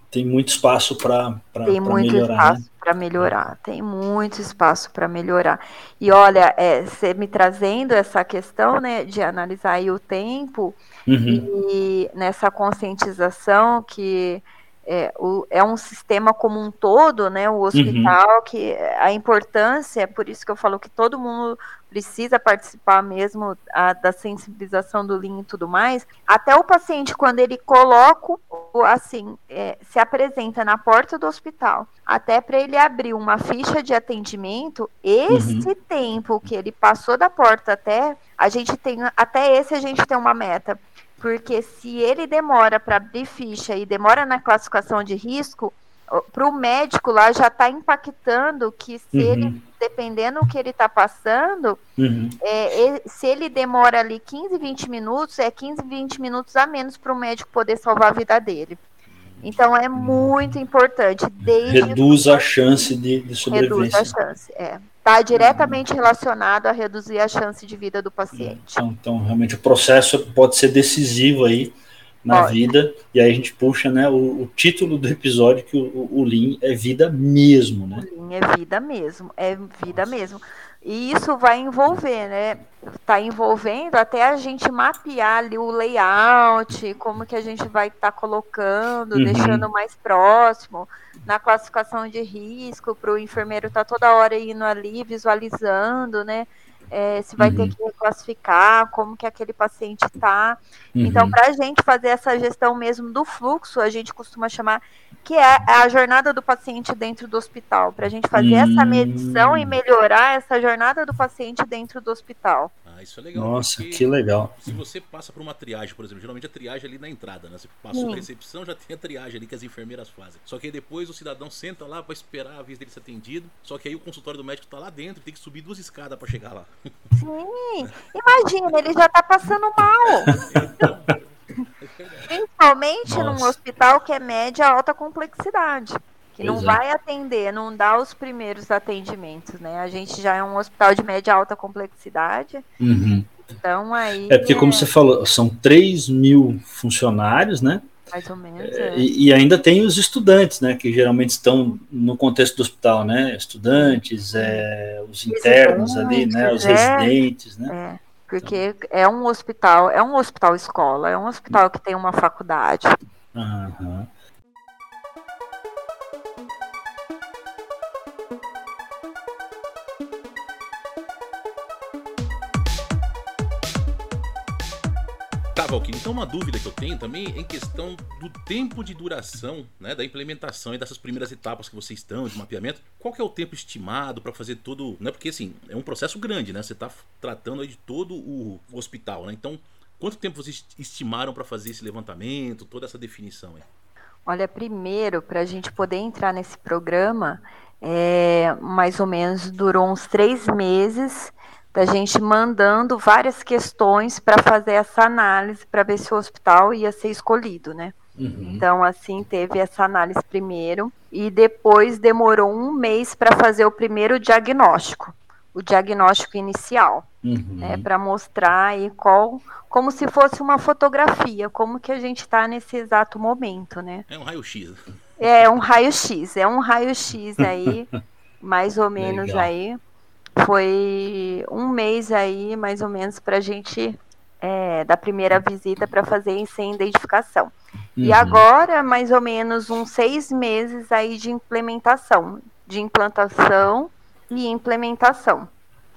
tem muito espaço para tem muito melhorar. né? espaço para melhorar. Tem muito espaço para melhorar. E olha, é, você me trazendo essa questão, né, de analisar aí o tempo Uhum. e nessa conscientização que é, o- é um sistema como um todo, né? O hospital, que a importância, por isso que eu falo que todo mundo precisa participar mesmo a- da sensibilização do Lean e tudo mais. Até o paciente, quando ele coloca, assim, é, se apresenta na porta do hospital, até para ele abrir uma ficha de atendimento, esse tempo que ele passou da porta até, a gente tem, até esse a gente tem uma meta. Porque se ele demora para abrir ficha e demora na classificação de risco, para o médico lá já está impactando que se ele, Uhum. Dependendo do que ele está passando, Uhum. é, ele- se ele demora ali 15, 20 minutos, é 15, 20 minutos a menos para o médico poder salvar a vida dele. Então é muito importante. Reduz a chance de, de reduz sobrevivência. a chance. É. Está diretamente relacionado a reduzir a chance de vida do paciente. Então, então, realmente, o processo pode ser decisivo aí na vida. E aí a gente puxa né, o, o título do episódio, que o, o Lean é vida mesmo, né? Sim, é vida mesmo, é vida mesmo. E isso vai envolver, né? Tá envolvendo até a gente mapear ali o layout, como que a gente vai estar colocando, Uhum. deixando mais próximo, na classificação de risco, para o enfermeiro estar toda hora indo ali, visualizando, né? É, se vai ter Uhum. que reclassificar, como que aquele paciente está. Uhum. Então, para a gente fazer essa gestão mesmo do fluxo, a gente costuma chamar que é a jornada do paciente dentro do hospital, para a gente fazer essa Hum. medição e melhorar essa jornada do paciente dentro do hospital. Ah, isso é legal. Nossa, que legal. Se você passa por uma triagem, por exemplo, geralmente a triagem é ali na entrada, né? Você passou da recepção, já tem a triagem ali que as enfermeiras fazem. Só que aí depois o cidadão senta lá pra esperar a vez dele ser atendido. Só que aí o consultório do médico tá lá dentro, tem que subir duas escadas pra chegar lá. Sim, imagina, ele já está passando mal. Principalmente num Nossa. hospital que é média alta complexidade. Que não é. vai atender, não dá os primeiros atendimentos, né? A gente já é um hospital de média alta complexidade, Uhum. então aí É porque, como você falou, são 3 mil funcionários, né? Mais ou menos. É, é. E, e ainda tem os estudantes, né? Que geralmente estão no contexto do hospital, né? Estudantes, é, os internos ali, né? Os é. residentes, né? É, porque é um hospital, é um hospital escola, é um hospital que tem uma faculdade. Aham. Tá, Valkyrie, então uma dúvida que eu tenho também é em questão do tempo de duração, né, da implementação e dessas primeiras etapas que vocês estão de mapeamento. Qual que é o tempo estimado para fazer todo, né? Porque assim, é um processo grande, né? Você está tratando de todo o hospital, né? Então, quanto tempo vocês estimaram para fazer esse levantamento, toda essa definição aí? Olha, primeiro, para a gente poder entrar nesse programa, é, mais ou menos durou uns três meses da gente mandando várias questões para fazer essa análise para ver se o hospital ia ser escolhido, né? Uhum. Então, assim, teve essa análise primeiro e depois demorou um mês para fazer o primeiro diagnóstico. o diagnóstico inicial, uhum. né, para mostrar aí qual, como se fosse uma fotografia, como que a gente está nesse exato momento, né? É um raio-x. É um raio-x, é um raio-x aí, mais ou menos Legal. aí. Foi um mês aí, mais ou menos, para a gente é, da primeira visita para fazer sem identificação. Uhum. E agora, mais ou menos uns seis meses aí de implementação, de implantação e implementação.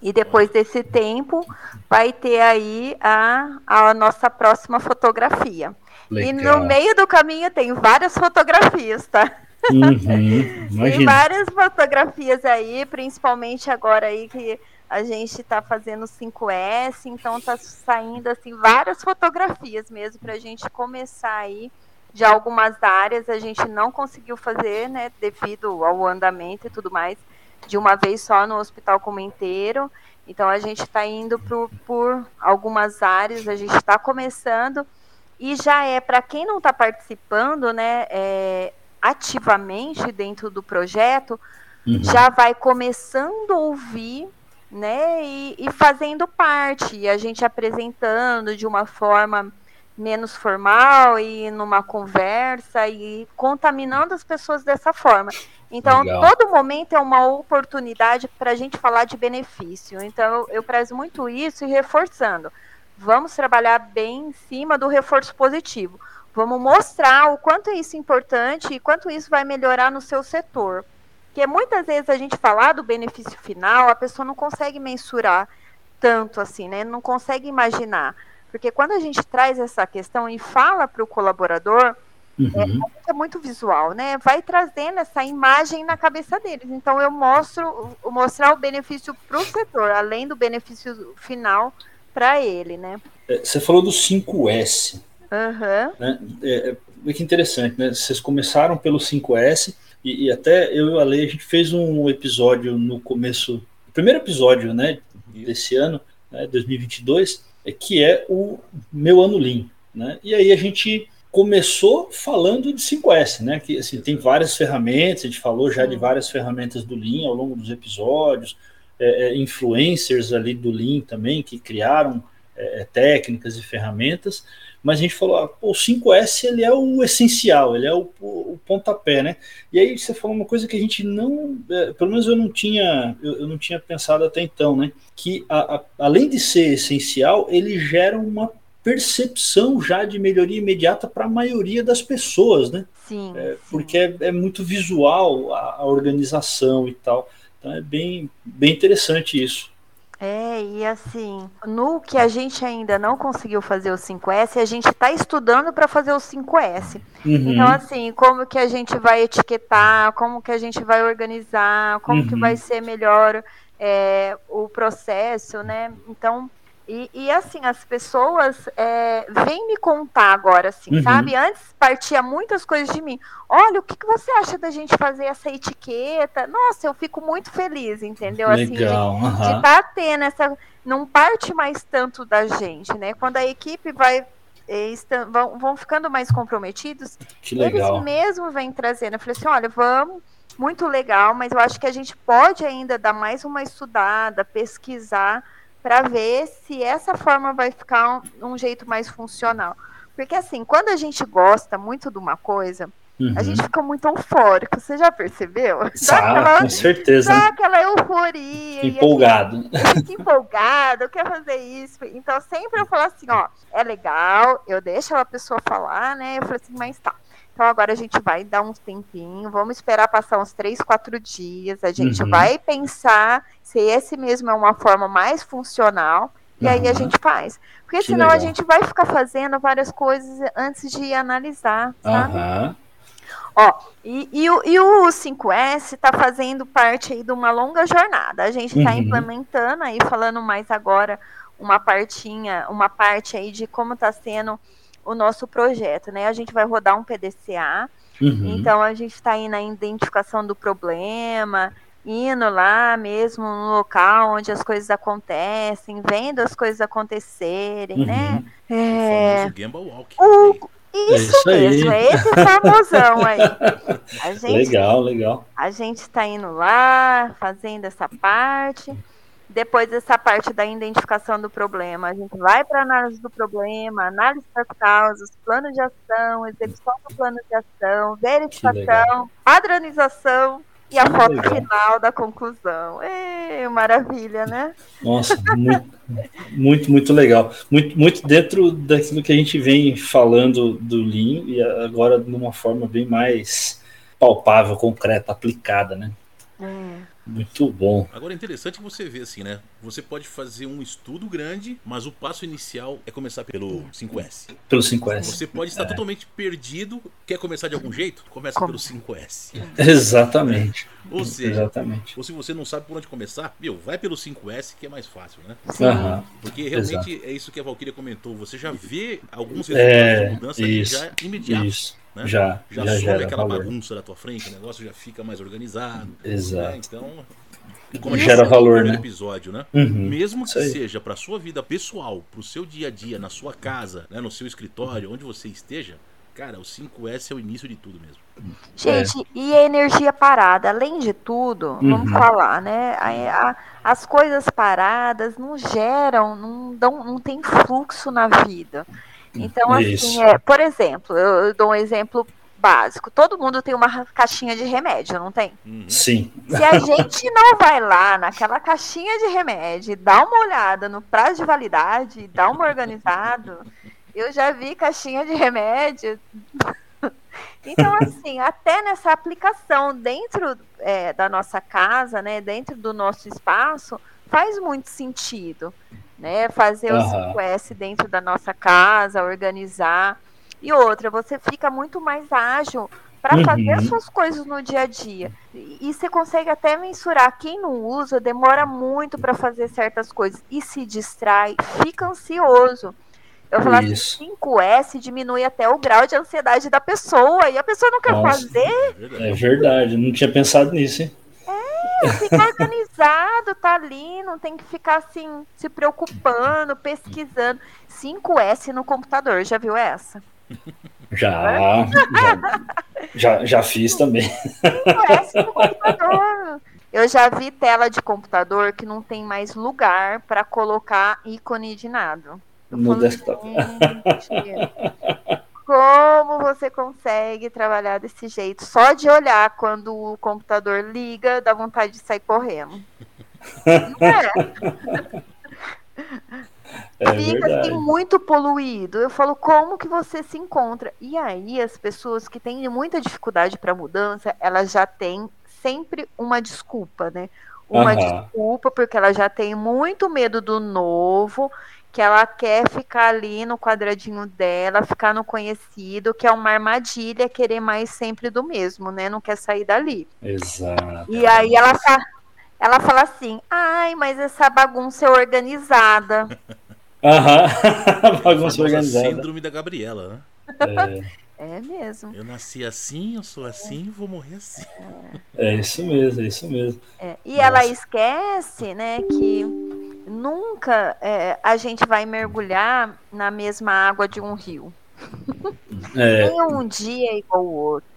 E depois desse tempo, vai ter aí a, a nossa próxima fotografia. Legal. E no meio do caminho tem várias fotografias, tá? Uhum, tem várias fotografias aí, principalmente agora aí que a gente está fazendo 5S, então tá saindo assim várias fotografias mesmo para a gente começar aí de algumas áreas. A gente não conseguiu fazer, né, devido ao andamento e tudo mais, de uma vez só no hospital como inteiro. Então a gente está indo por, por algumas áreas, a gente está começando. E já é para quem não está participando, né, é, ativamente dentro do projeto, uhum. já vai começando a ouvir né? E, e, fazendo parte, e a gente apresentando de uma forma menos formal e numa conversa e contaminando as pessoas dessa forma. Então, Legal. todo momento é uma oportunidade para a gente falar de benefício. Então, eu, prezo muito isso e reforçando. Vamos trabalhar bem em cima do reforço positivo. Vamos mostrar o quanto isso é importante e quanto isso vai melhorar no seu setor. Porque muitas vezes a gente falar do benefício final, a pessoa não consegue mensurar tanto assim, né? Não consegue imaginar. Porque quando a gente traz essa questão e fala para o colaborador, uhum. é, é, muito visual, né? Vai trazendo essa imagem na cabeça deles. Então eu mostro, mostrar o benefício para o setor, além do benefício final para ele, né? É, você falou do 5S. Uhum. Né? É, é que interessante, né? Vocês começaram pelo 5S e, e, até eu e a Lei, a gente fez um episódio no começo, o primeiro episódio, né, desse ano, né, 2022, é, que é o meu ano Lean, né? E aí a gente começou falando de 5S, né? Que assim, tem várias ferramentas, a gente falou já de várias ferramentas do Lean ao longo dos episódios, é, é, influencers ali do Lean também que criaram é, técnicas e ferramentas, mas a gente falou, ah, o 5S ele é o essencial, ele é o, o, pontapé, né? E aí você falou uma coisa que a gente não, é, pelo menos eu não tinha, eu, eu, não tinha pensado até então, né? Que a, a, além de ser essencial, ele gera uma percepção já de melhoria imediata para a maioria das pessoas, né? Sim. É. Porque é, é, muito visual a, a organização e tal. Então é bem, bem interessante isso. É, e assim, no que a gente ainda não conseguiu fazer o 5S, a gente está estudando para fazer o 5S. Uhum. Então, assim, como que a gente vai etiquetar, como que a gente vai organizar, como uhum. que vai ser melhor é, o processo, né? Então, e, e, assim, as pessoas é, vêm me contar agora, assim, uhum. sabe? Antes partia muitas coisas de mim. Olha, o que, que você acha da gente fazer essa etiqueta? Nossa, eu fico muito feliz, entendeu? Legal. Assim, de estar tá tendo essa. Não parte mais tanto da gente, né? Quando a equipe vai. Estão, vão, vão ficando mais comprometidos, eles mesmo vêm trazendo. Eu falei assim: olha, vamos muito legal, mas eu acho que a gente pode ainda dar mais uma estudada, pesquisar para ver se essa forma vai ficar um, um, jeito mais funcional. Porque assim, quando a gente gosta muito de uma coisa, uhum. a gente fica muito eufórico. Você já percebeu? Ah, com certeza. Dá aquela euforia. Empolgado. Fica empolgado, eu quero fazer isso. Então sempre eu falo assim, ó, é legal, eu deixo a pessoa falar, né? Eu falo assim, mas tá. Então agora a gente vai dar uns tempinho, vamos esperar passar uns três, quatro dias, a gente uhum. vai pensar se esse mesmo é uma forma mais funcional, e uhum. aí a gente faz. Porque que senão legal. a gente vai ficar fazendo várias coisas antes de analisar, sabe? Uhum. Ó, e, e, o, e o 5S está fazendo parte aí de uma longa jornada. A gente está uhum. implementando aí, falando mais agora, uma partinha, uma parte aí de como está sendo o nosso projeto, né? A gente vai rodar um PDCA, uhum. então a gente está aí na identificação do problema, indo lá mesmo no local onde as coisas acontecem, vendo as coisas acontecerem, né? uhum. né? É... O Gamble Walk. O... Isso, é isso mesmo, é esse famosão aí. Gente, legal, legal. A gente está indo lá, fazendo essa parte. Depois dessa parte da identificação do problema, a gente vai para análise do problema, análise das causas, plano de ação, execução do plano de ação, verificação, padronização e a foto legal. final da conclusão. Ei, maravilha, né? Nossa, muito, muito, muito legal. Muito, muito dentro daquilo que a gente vem falando do Lean e agora de uma forma bem mais palpável, concreta, aplicada, né? É. Muito bom. Agora é interessante que você vê assim, né? Você pode fazer um estudo grande, mas o passo inicial é começar pelo 5S. Pelo 5S. Você pode estar é. totalmente perdido, quer começar de algum jeito? Começa Como? pelo 5S. Exatamente. Ou seja, Exatamente. ou se você não sabe por onde começar, meu, vai pelo 5S que é mais fácil, né? Uhum. Porque realmente Exato. é isso que a Valkyria comentou. Você já vê alguns resultados é, de mudança isso, já imediatos. Isso. Né? Já, já, já some aquela valor. bagunça da tua frente, o negócio já fica mais organizado. Né? Exato. Né? Então, como gera valor, né? episódio, né? Uhum, Mesmo que seja para sua vida pessoal, para o seu dia a dia, na sua casa, né, no seu escritório, onde você esteja, cara, o 5S é o início de tudo mesmo. Gente, é. e a energia parada, além de tudo, uhum. vamos falar, né? A, a, as coisas paradas não geram, não, dão, não tem fluxo na vida. Então, assim, é, por exemplo, eu, eu dou um exemplo básico. Todo mundo tem uma caixinha de remédio, não tem? Uhum. Sim. Se a gente não vai lá naquela caixinha de remédio, dá uma olhada no prazo de validade, dá uma organizado, eu já vi caixinha de remédio. Então, assim, até nessa aplicação dentro é, da nossa casa, né, dentro do nosso espaço, faz muito sentido né? Fazer uhum. o 5S dentro da nossa casa, organizar. E outra, você fica muito mais ágil para uhum. fazer as suas coisas no dia a dia. E, e você consegue até mensurar. Quem não usa demora muito para fazer certas coisas e se distrai, fica ansioso. Eu falo assim, 5S diminui até o grau de ansiedade da pessoa e a pessoa não quer Nossa, fazer. É verdade, não tinha pensado nisso, hein? Fica organizado, tá ali, não tem que ficar assim, se preocupando, pesquisando. 5S no computador, já viu essa? Já, já, já, já fiz também. 5S no computador. Eu já vi tela de computador que não tem mais lugar para colocar ícone de nada. no desktop. Como você consegue trabalhar desse jeito? Só de olhar quando o computador liga, dá vontade de sair correndo. Não é? É Fica assim, muito poluído. Eu falo, como que você se encontra? E aí, as pessoas que têm muita dificuldade para mudança, elas já têm sempre uma desculpa, né? Uma uhum. desculpa, porque ela já tem muito medo do novo que ela quer ficar ali no quadradinho dela, ficar no conhecido, que é uma armadilha, querer mais sempre do mesmo, né? Não quer sair dali. Exato. E aí ela, ela fala assim: ai, mas essa bagunça é organizada. Aham, bagunça organizada. Síndrome da Gabriela, né? É. É mesmo. Eu nasci assim, eu sou assim, é. vou morrer assim. É, é isso mesmo, é isso mesmo. É. E Nossa. ela esquece, né, que nunca é, a gente vai mergulhar na mesma água de um rio. É. Nem um dia é igual o outro.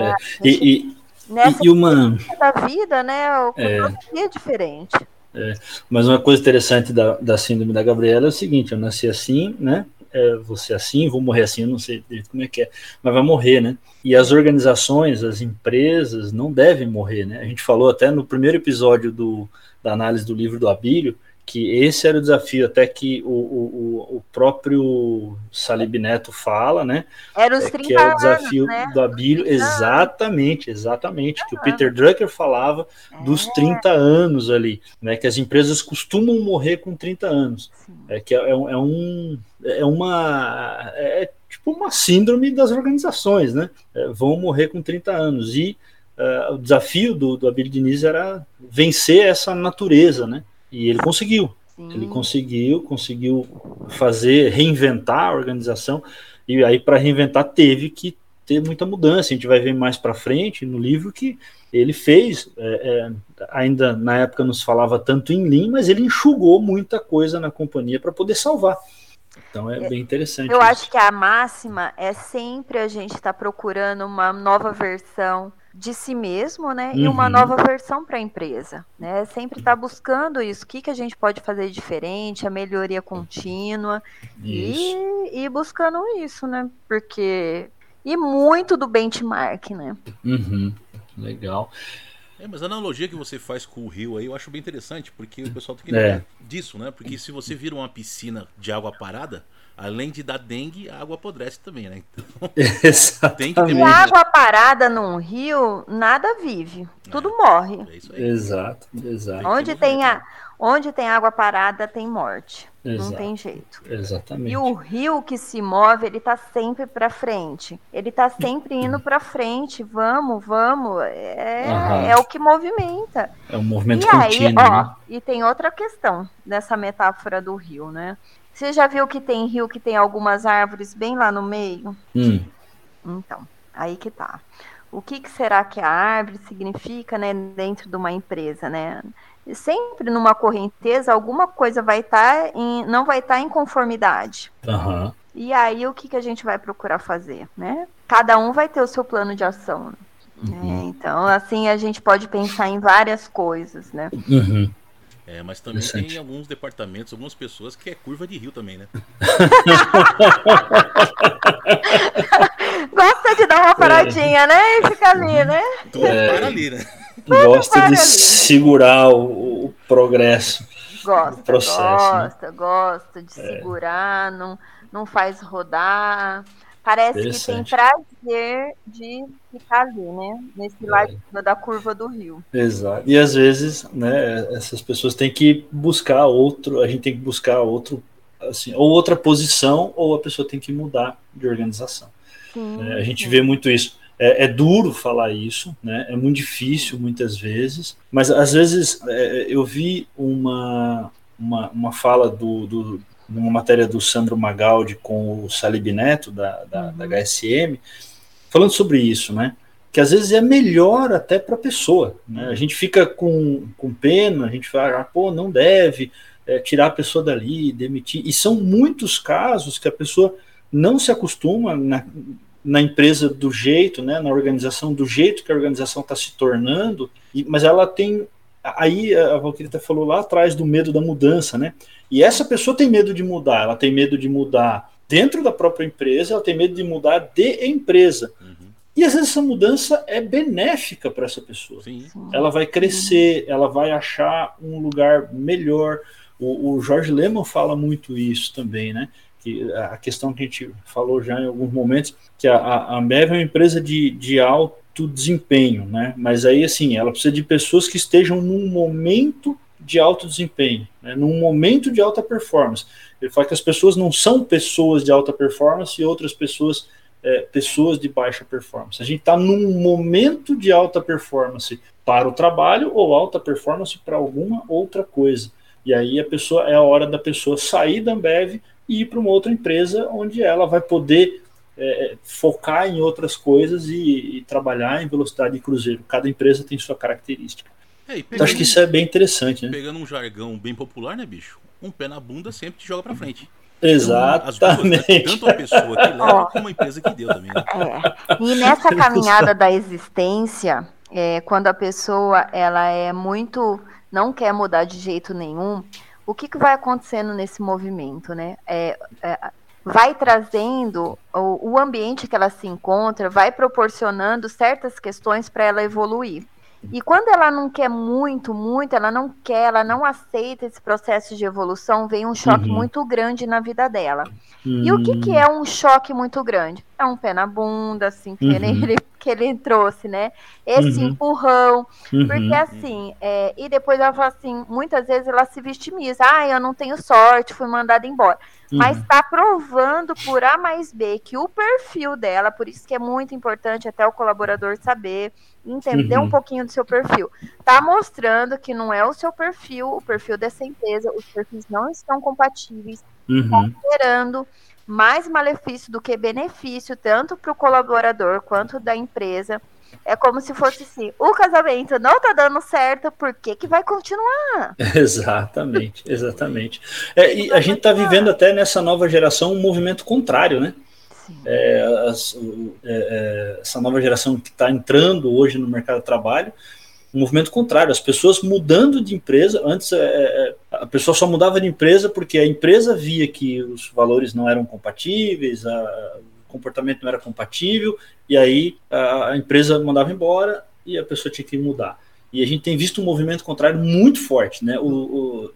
É, e, e, e uma da vida, né, o é, é diferente. É, mas uma coisa interessante da, da síndrome da Gabriela é o seguinte: eu nasci assim, né? é, vou ser assim, vou morrer assim, eu não sei como é que é, mas vai morrer, né? E as organizações, as empresas não devem morrer, né? A gente falou até no primeiro episódio do, da análise do livro do Abílio, que esse era o desafio, até que o, o, o próprio Salib Neto fala, né? Era os 30 é, que é o desafio anos, né? do Abílio, exatamente, exatamente, que o Peter Drucker falava é. dos 30 anos ali, né? Que as empresas costumam morrer com 30 anos. Sim. É que é, é, um é uma é tipo uma síndrome das organizações, né? É, vão morrer com 30 anos e uh, o desafio do, do Abílio Diniz era vencer essa natureza, né? E ele conseguiu. Sim. Ele conseguiu, conseguiu fazer, reinventar a organização. E aí, para reinventar, teve que ter muita mudança. A gente vai ver mais para frente no livro que ele fez. É, é, ainda na época não se falava tanto em Lean, mas ele enxugou muita coisa na companhia para poder salvar. Então é, é bem interessante. Eu isso. acho que a máxima é sempre a gente estar tá procurando uma nova versão de si mesmo, né? Uhum. E uma uhum. nova versão para a empresa, né? Sempre está buscando isso, o que, que a gente pode fazer diferente, a melhoria contínua e, e, buscando isso, né? Porque e muito do benchmark, né? Uhum. Legal. É, mas a analogia que você faz com o rio aí eu acho bem interessante, porque o pessoal tem que lembrar é. disso, né? Porque se você vira uma piscina de água parada, além de dar dengue, a água apodrece também, né? Então, tem que ter e água parada num rio, nada vive, tudo é, morre. É isso aí. Exato, exato. Onde tem, a, onde tem água parada, tem morte. Exato. Não tem jeito. Exatamente. E o rio que se move, ele tá sempre para frente. Ele tá sempre indo para frente. Vamos, vamos. É, uhum. é o que movimenta. É um movimento e contínuo. Aí, ó, né? E tem outra questão dessa metáfora do rio, né? Você já viu que tem rio que tem algumas árvores bem lá no meio? Hum. Então, aí que tá. O que, que será que a árvore significa, né, dentro de uma empresa, né? Sempre numa correnteza alguma coisa vai estar tá em, não vai estar tá em conformidade. Uhum. E aí o que, que a gente vai procurar fazer, né? Cada um vai ter o seu plano de ação. Né? Uhum. É, então, assim, a gente pode pensar em várias coisas, né? Uhum. É, mas também tem alguns departamentos, algumas pessoas que é curva de rio também, né? Gosta de dar uma paradinha, é. né? E fica ali, né? Tudo é. para ali, né? Gosta de segurar o, o progresso. Gosta, processo, gosta, né? gosta de é. segurar, não, não faz rodar. Parece que tem prazer de ficar ali, né? Nesse é. lado da curva do rio. Exato. E às vezes, né, essas pessoas têm que buscar outro, a gente tem que buscar outro, assim, ou outra posição, ou a pessoa tem que mudar de organização. Sim, é, a gente sim. vê muito isso. É, é, duro falar isso, né? É muito difícil muitas vezes, mas às vezes é, eu vi uma, uma, uma fala do, do numa matéria do Sandro Magaldi com o Salib Neto da, da, uhum. da HSM falando sobre isso, né? Que às vezes é melhor até para a pessoa. Né? A gente fica com, com pena, a gente fala, ah, pô, não deve é, tirar a pessoa dali, demitir. E são muitos casos que a pessoa não se acostuma na, na empresa do jeito, né, na organização do jeito que a organização está se tornando, e, mas ela tem aí a Valquíria falou lá atrás do medo da mudança, né? E essa pessoa tem medo de mudar, ela tem medo de mudar dentro da própria empresa, ela tem medo de mudar de empresa. Uhum. E às vezes essa mudança é benéfica para essa pessoa. Sim. Ela vai crescer, ela vai achar um lugar melhor. O, o Jorge Lehmann fala muito isso também, né? Que a questão que a gente falou já em alguns momentos, que a, a Ambev é uma empresa de, de alto desempenho, né? Mas aí, assim, ela precisa de pessoas que estejam num momento de alto desempenho, né? num momento de alta performance. Ele fala que as pessoas não são pessoas de alta performance e outras pessoas é, pessoas de baixa performance. A gente está num momento de alta performance para o trabalho ou alta performance para alguma outra coisa. E aí a pessoa é a hora da pessoa sair da Ambev e ir para uma outra empresa onde ela vai poder é, focar em outras coisas e, e, trabalhar em velocidade de cruzeiro. Cada empresa tem sua característica. É, então, acho que isso é bem interessante. Né? Pegando um jargão bem popular, né, bicho? Um pé na bunda sempre te joga para frente. Exatamente. Então, duas, tanto a pessoa que leva como a empresa que deu também. Né? É. E nessa caminhada da existência, é, quando a pessoa ela é muito não quer mudar de jeito nenhum, o que, que vai acontecendo nesse movimento, né? É, é, vai trazendo o, o ambiente que ela se encontra, vai proporcionando certas questões para ela evoluir. E quando ela não quer muito, muito, ela não quer, ela não aceita esse processo de evolução, vem um choque uhum. muito grande na vida dela. Uhum. E o que, que é um choque muito grande? É um pé na bunda, assim, que, uhum. ele, que ele trouxe, né? Esse uhum. empurrão. Uhum. Porque assim, é, e depois ela fala assim, muitas vezes ela se vitimiza. Ah, eu não tenho sorte, fui mandada embora. Mas está provando por A mais B que o perfil dela, por isso que é muito importante até o colaborador saber entender uhum. um pouquinho do seu perfil. Tá mostrando que não é o seu perfil, o perfil dessa empresa, os perfis não estão compatíveis, uhum. tá gerando mais malefício do que benefício, tanto para o colaborador quanto da empresa. É como se fosse assim, o casamento não tá dando certo, por que, que vai continuar? Exatamente, exatamente. É, e a gente tá vivendo até nessa nova geração um movimento contrário, né? É, as, é, é, essa nova geração que está entrando hoje no mercado de trabalho, um movimento contrário, as pessoas mudando de empresa. Antes é, é, a pessoa só mudava de empresa porque a empresa via que os valores não eram compatíveis, a, o comportamento não era compatível, e aí a, a empresa mandava embora e a pessoa tinha que mudar. E a gente tem visto um movimento contrário muito forte, né? O, o,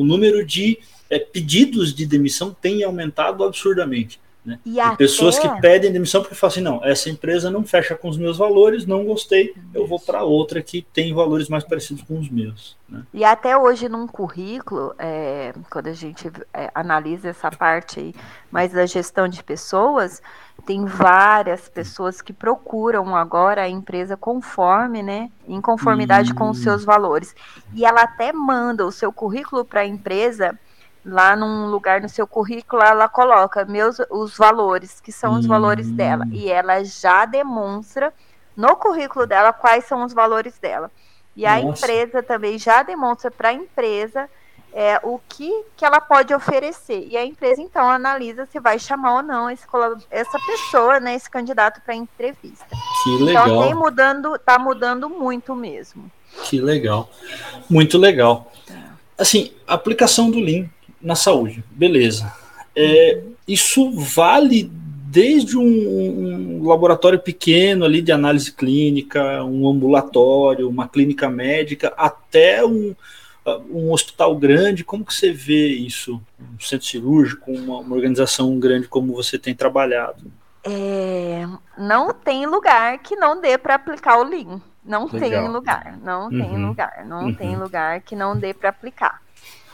o número de é, pedidos de demissão tem aumentado absurdamente. Né? E, e pessoas que pedem demissão porque falam assim: não, essa empresa não fecha com os meus valores, não gostei, eu vou para outra que tem valores mais parecidos com os meus. Né? E até hoje, num currículo, é, quando a gente é, analisa essa parte aí, mais da gestão de pessoas, tem várias pessoas que procuram agora a empresa conforme, né, em conformidade hum. com os seus valores. E ela até manda o seu currículo para a empresa lá num lugar no seu currículo, ela coloca meus os valores, que são os hum. valores dela, e ela já demonstra no currículo dela quais são os valores dela. E Nossa. a empresa também já demonstra para a empresa é, o que, que ela pode oferecer. E a empresa, então, analisa se vai chamar ou não esse, essa pessoa, né, esse candidato para entrevista. Que legal. Então, tem mudando, tá mudando muito mesmo. Que legal. Muito legal. Assim, aplicação do Lean na saúde, beleza. É, isso vale desde um, um, laboratório pequeno ali de análise clínica, um ambulatório, uma clínica médica, até um, um hospital grande. Como que você vê isso? Um centro cirúrgico, uma, uma organização grande como você tem trabalhado? É, não tem lugar que não dê para aplicar o Lean. Não Legal. tem lugar, não uhum. tem lugar, não uhum. tem lugar que não dê para aplicar.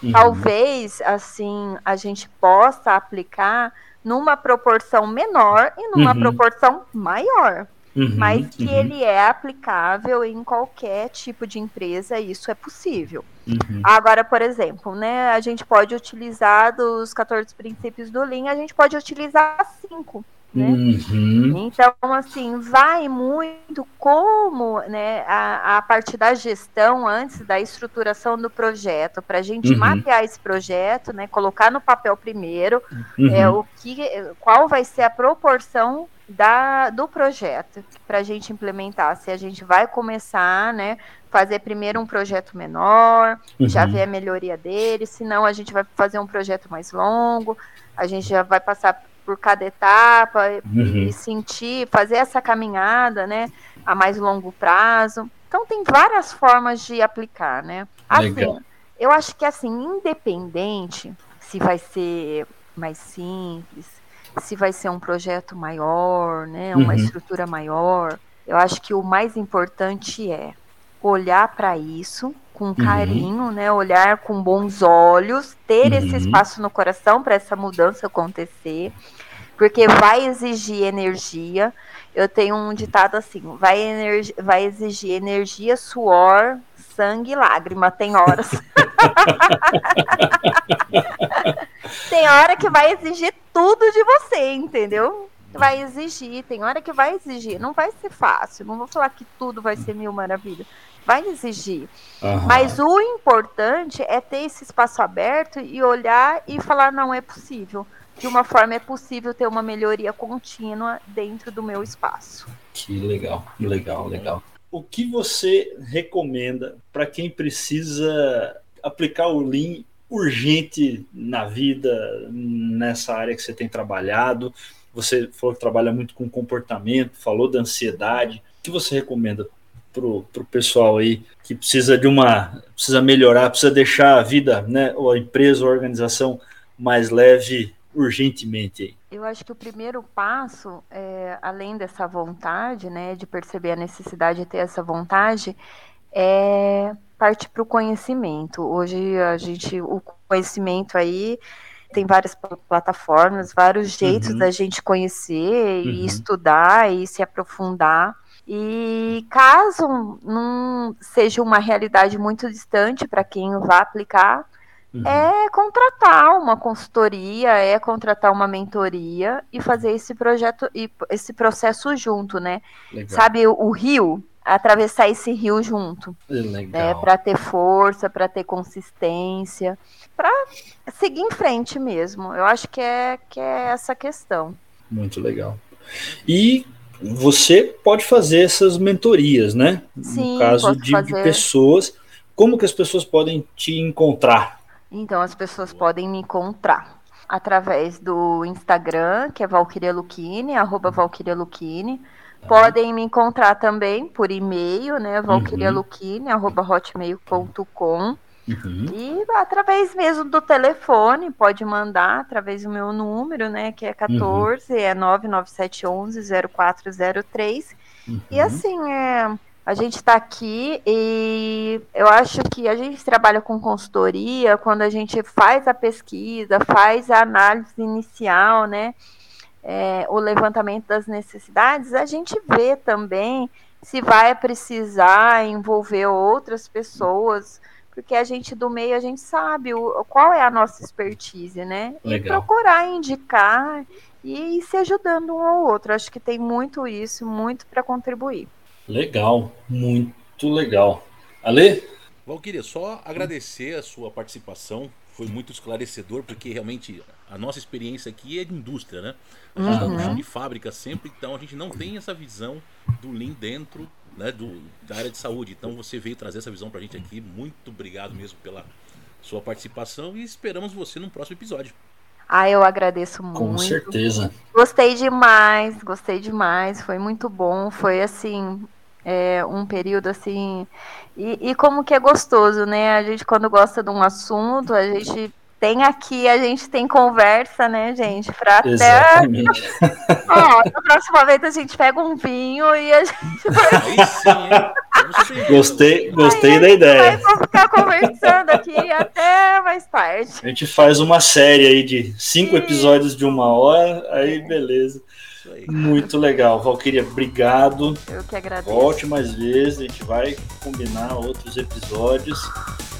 Uhum. Talvez, assim, a gente possa aplicar numa proporção menor e numa uhum. proporção maior. Uhum, mas que uhum. ele é aplicável em qualquer tipo de empresa, isso é possível. Uhum. Agora, por exemplo, né, a gente pode utilizar dos 14 princípios do Lean, a gente pode utilizar cinco. Né? Uhum. Então, assim, vai muito como né, a, a parte da gestão antes da estruturação do projeto, para a gente uhum. mapear esse projeto, né, colocar no papel primeiro uhum. é, o que, qual vai ser a proporção da, do projeto para a gente implementar. Se a gente vai começar, né, fazer primeiro um projeto menor, já uhum. ver a melhoria dele, senão a gente vai fazer um projeto mais longo, a gente já vai passar por cada etapa uhum. e sentir, fazer essa caminhada, né, a mais longo prazo. Então tem várias formas de aplicar, né? Assim, Legal. eu acho que assim, independente se vai ser mais simples, se vai ser um projeto maior, né, uma uhum. estrutura maior, eu acho que o mais importante é olhar para isso com uhum. carinho, uhum. né? Olhar com bons olhos, ter uhum. esse espaço no coração para essa mudança acontecer, porque vai exigir energia. Eu tenho um ditado assim: vai, energi vai exigir energia, suor, sangue e lágrima. Tem horas. tem hora que vai exigir tudo de você, entendeu? Vai exigir, tem hora que vai exigir. Não vai ser fácil. Não vou falar que tudo vai ser mil maravilhas vai exigir. Uhum. Mas o importante é ter esse espaço aberto e olhar e falar: não é possível. De uma forma é possível ter uma melhoria contínua dentro do meu espaço. Que legal, legal, legal. O que você recomenda para quem precisa aplicar o Lean urgente na vida, nessa área que você tem trabalhado? Você falou que trabalha muito com comportamento, falou da ansiedade. O que você recomenda pro, pro pessoal aí que precisa de uma precisa melhorar, precisa deixar a vida, né, ou a empresa, ou a organização mais leve urgentemente? Eu acho que o primeiro passo, é, além dessa vontade, né, de perceber a necessidade de ter essa vontade, é partir para o conhecimento. Hoje a gente, o conhecimento aí tem várias plataformas, vários jeitos uhum. da gente conhecer uhum. e estudar e se aprofundar. E caso não seja uma realidade muito distante para quem vai aplicar, uhum. é contratar uma consultoria, é contratar uma mentoria e fazer esse projeto e esse processo junto, né? Legal. Sabe o, o rio, atravessar esse rio junto, né? Para ter força, para ter consistência, para seguir em frente mesmo. Eu acho que é que é essa questão. Muito legal. E você pode fazer essas mentorias, né? Sim, no caso de, de, pessoas, como que as pessoas podem te encontrar? Então, as pessoas podem me encontrar através do Instagram, que é Valkyria Luquini, arroba Valkyria Luquini. Tá. Podem me encontrar também por e-mail, né? valkyrialuquini, arroba hotmail.com. Uhum. E através mesmo do telefone, pode mandar através do meu número, né? Que é 14, uhum. é 99711-0403. Uhum. E assim, é, a gente está aqui e eu acho que a gente trabalha com consultoria quando a gente faz a pesquisa, faz a análise inicial, né? É, o levantamento das necessidades, a gente vê também se vai precisar envolver outras pessoas porque a gente do meio a gente sabe o, qual é a nossa expertise, né? Legal. E procurar indicar e ir se ajudando um ao outro. Acho que tem muito isso, muito para contribuir. Legal, muito legal. Ale? Valquíria, só agradecer a sua participação. Foi muito esclarecedor, porque realmente a nossa experiência aqui é de indústria, né? A gente está uhum. de fábrica sempre, então a gente não tem essa visão do Lean dentro né, do, da área de saúde. Então você veio trazer essa visão para a gente aqui. Muito obrigado mesmo pela sua participação e esperamos você no próximo episódio. Ah, eu agradeço muito. Com certeza. Gostei demais, gostei demais. Foi muito bom. Foi assim, é, um período assim. E, e, como que é gostoso, né? A gente, quando gosta de um assunto, a gente tem aqui, a gente tem conversa, né, gente? Pra Exatamente. até. Ó, na próxima vez a gente pega um vinho e a gente vai. Aí sim, hein? Gostei, gostei Aí da ideia. Vai ficar conversando aqui até mais tarde. A gente faz uma série aí de cinco episódios de uma hora, aí beleza. Muito legal. Valquíria, obrigado. Eu que agradeço. Volte mais vezes, a gente vai combinar outros episódios.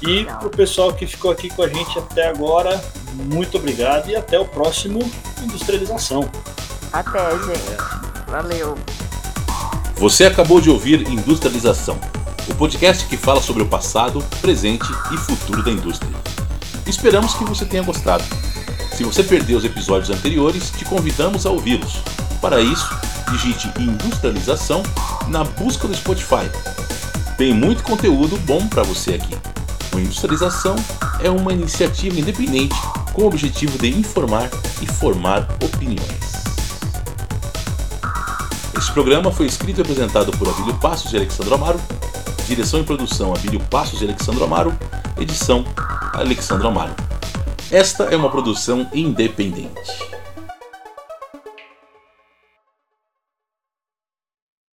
E para o pessoal que ficou aqui com a gente até agora, muito obrigado e até o próximo Industrialização. Até, gente. Valeu. Você acabou de ouvir Industrialização, o podcast que fala sobre o passado, presente e futuro da indústria. Esperamos que você tenha gostado. Se você perdeu os episódios anteriores, te convidamos a ouvi-los. Para isso, digite Industrialização na busca do Spotify. Tem muito conteúdo bom para você aqui. O Industrialização é uma iniciativa independente com o objetivo de informar e formar opiniões. Este programa foi escrito e apresentado por Abílio Passos e Alexandro Amaro, direção e produção Abílio Passos e Alexandro Amaro, edição Alexandro Amaro. Esta é uma produção independente.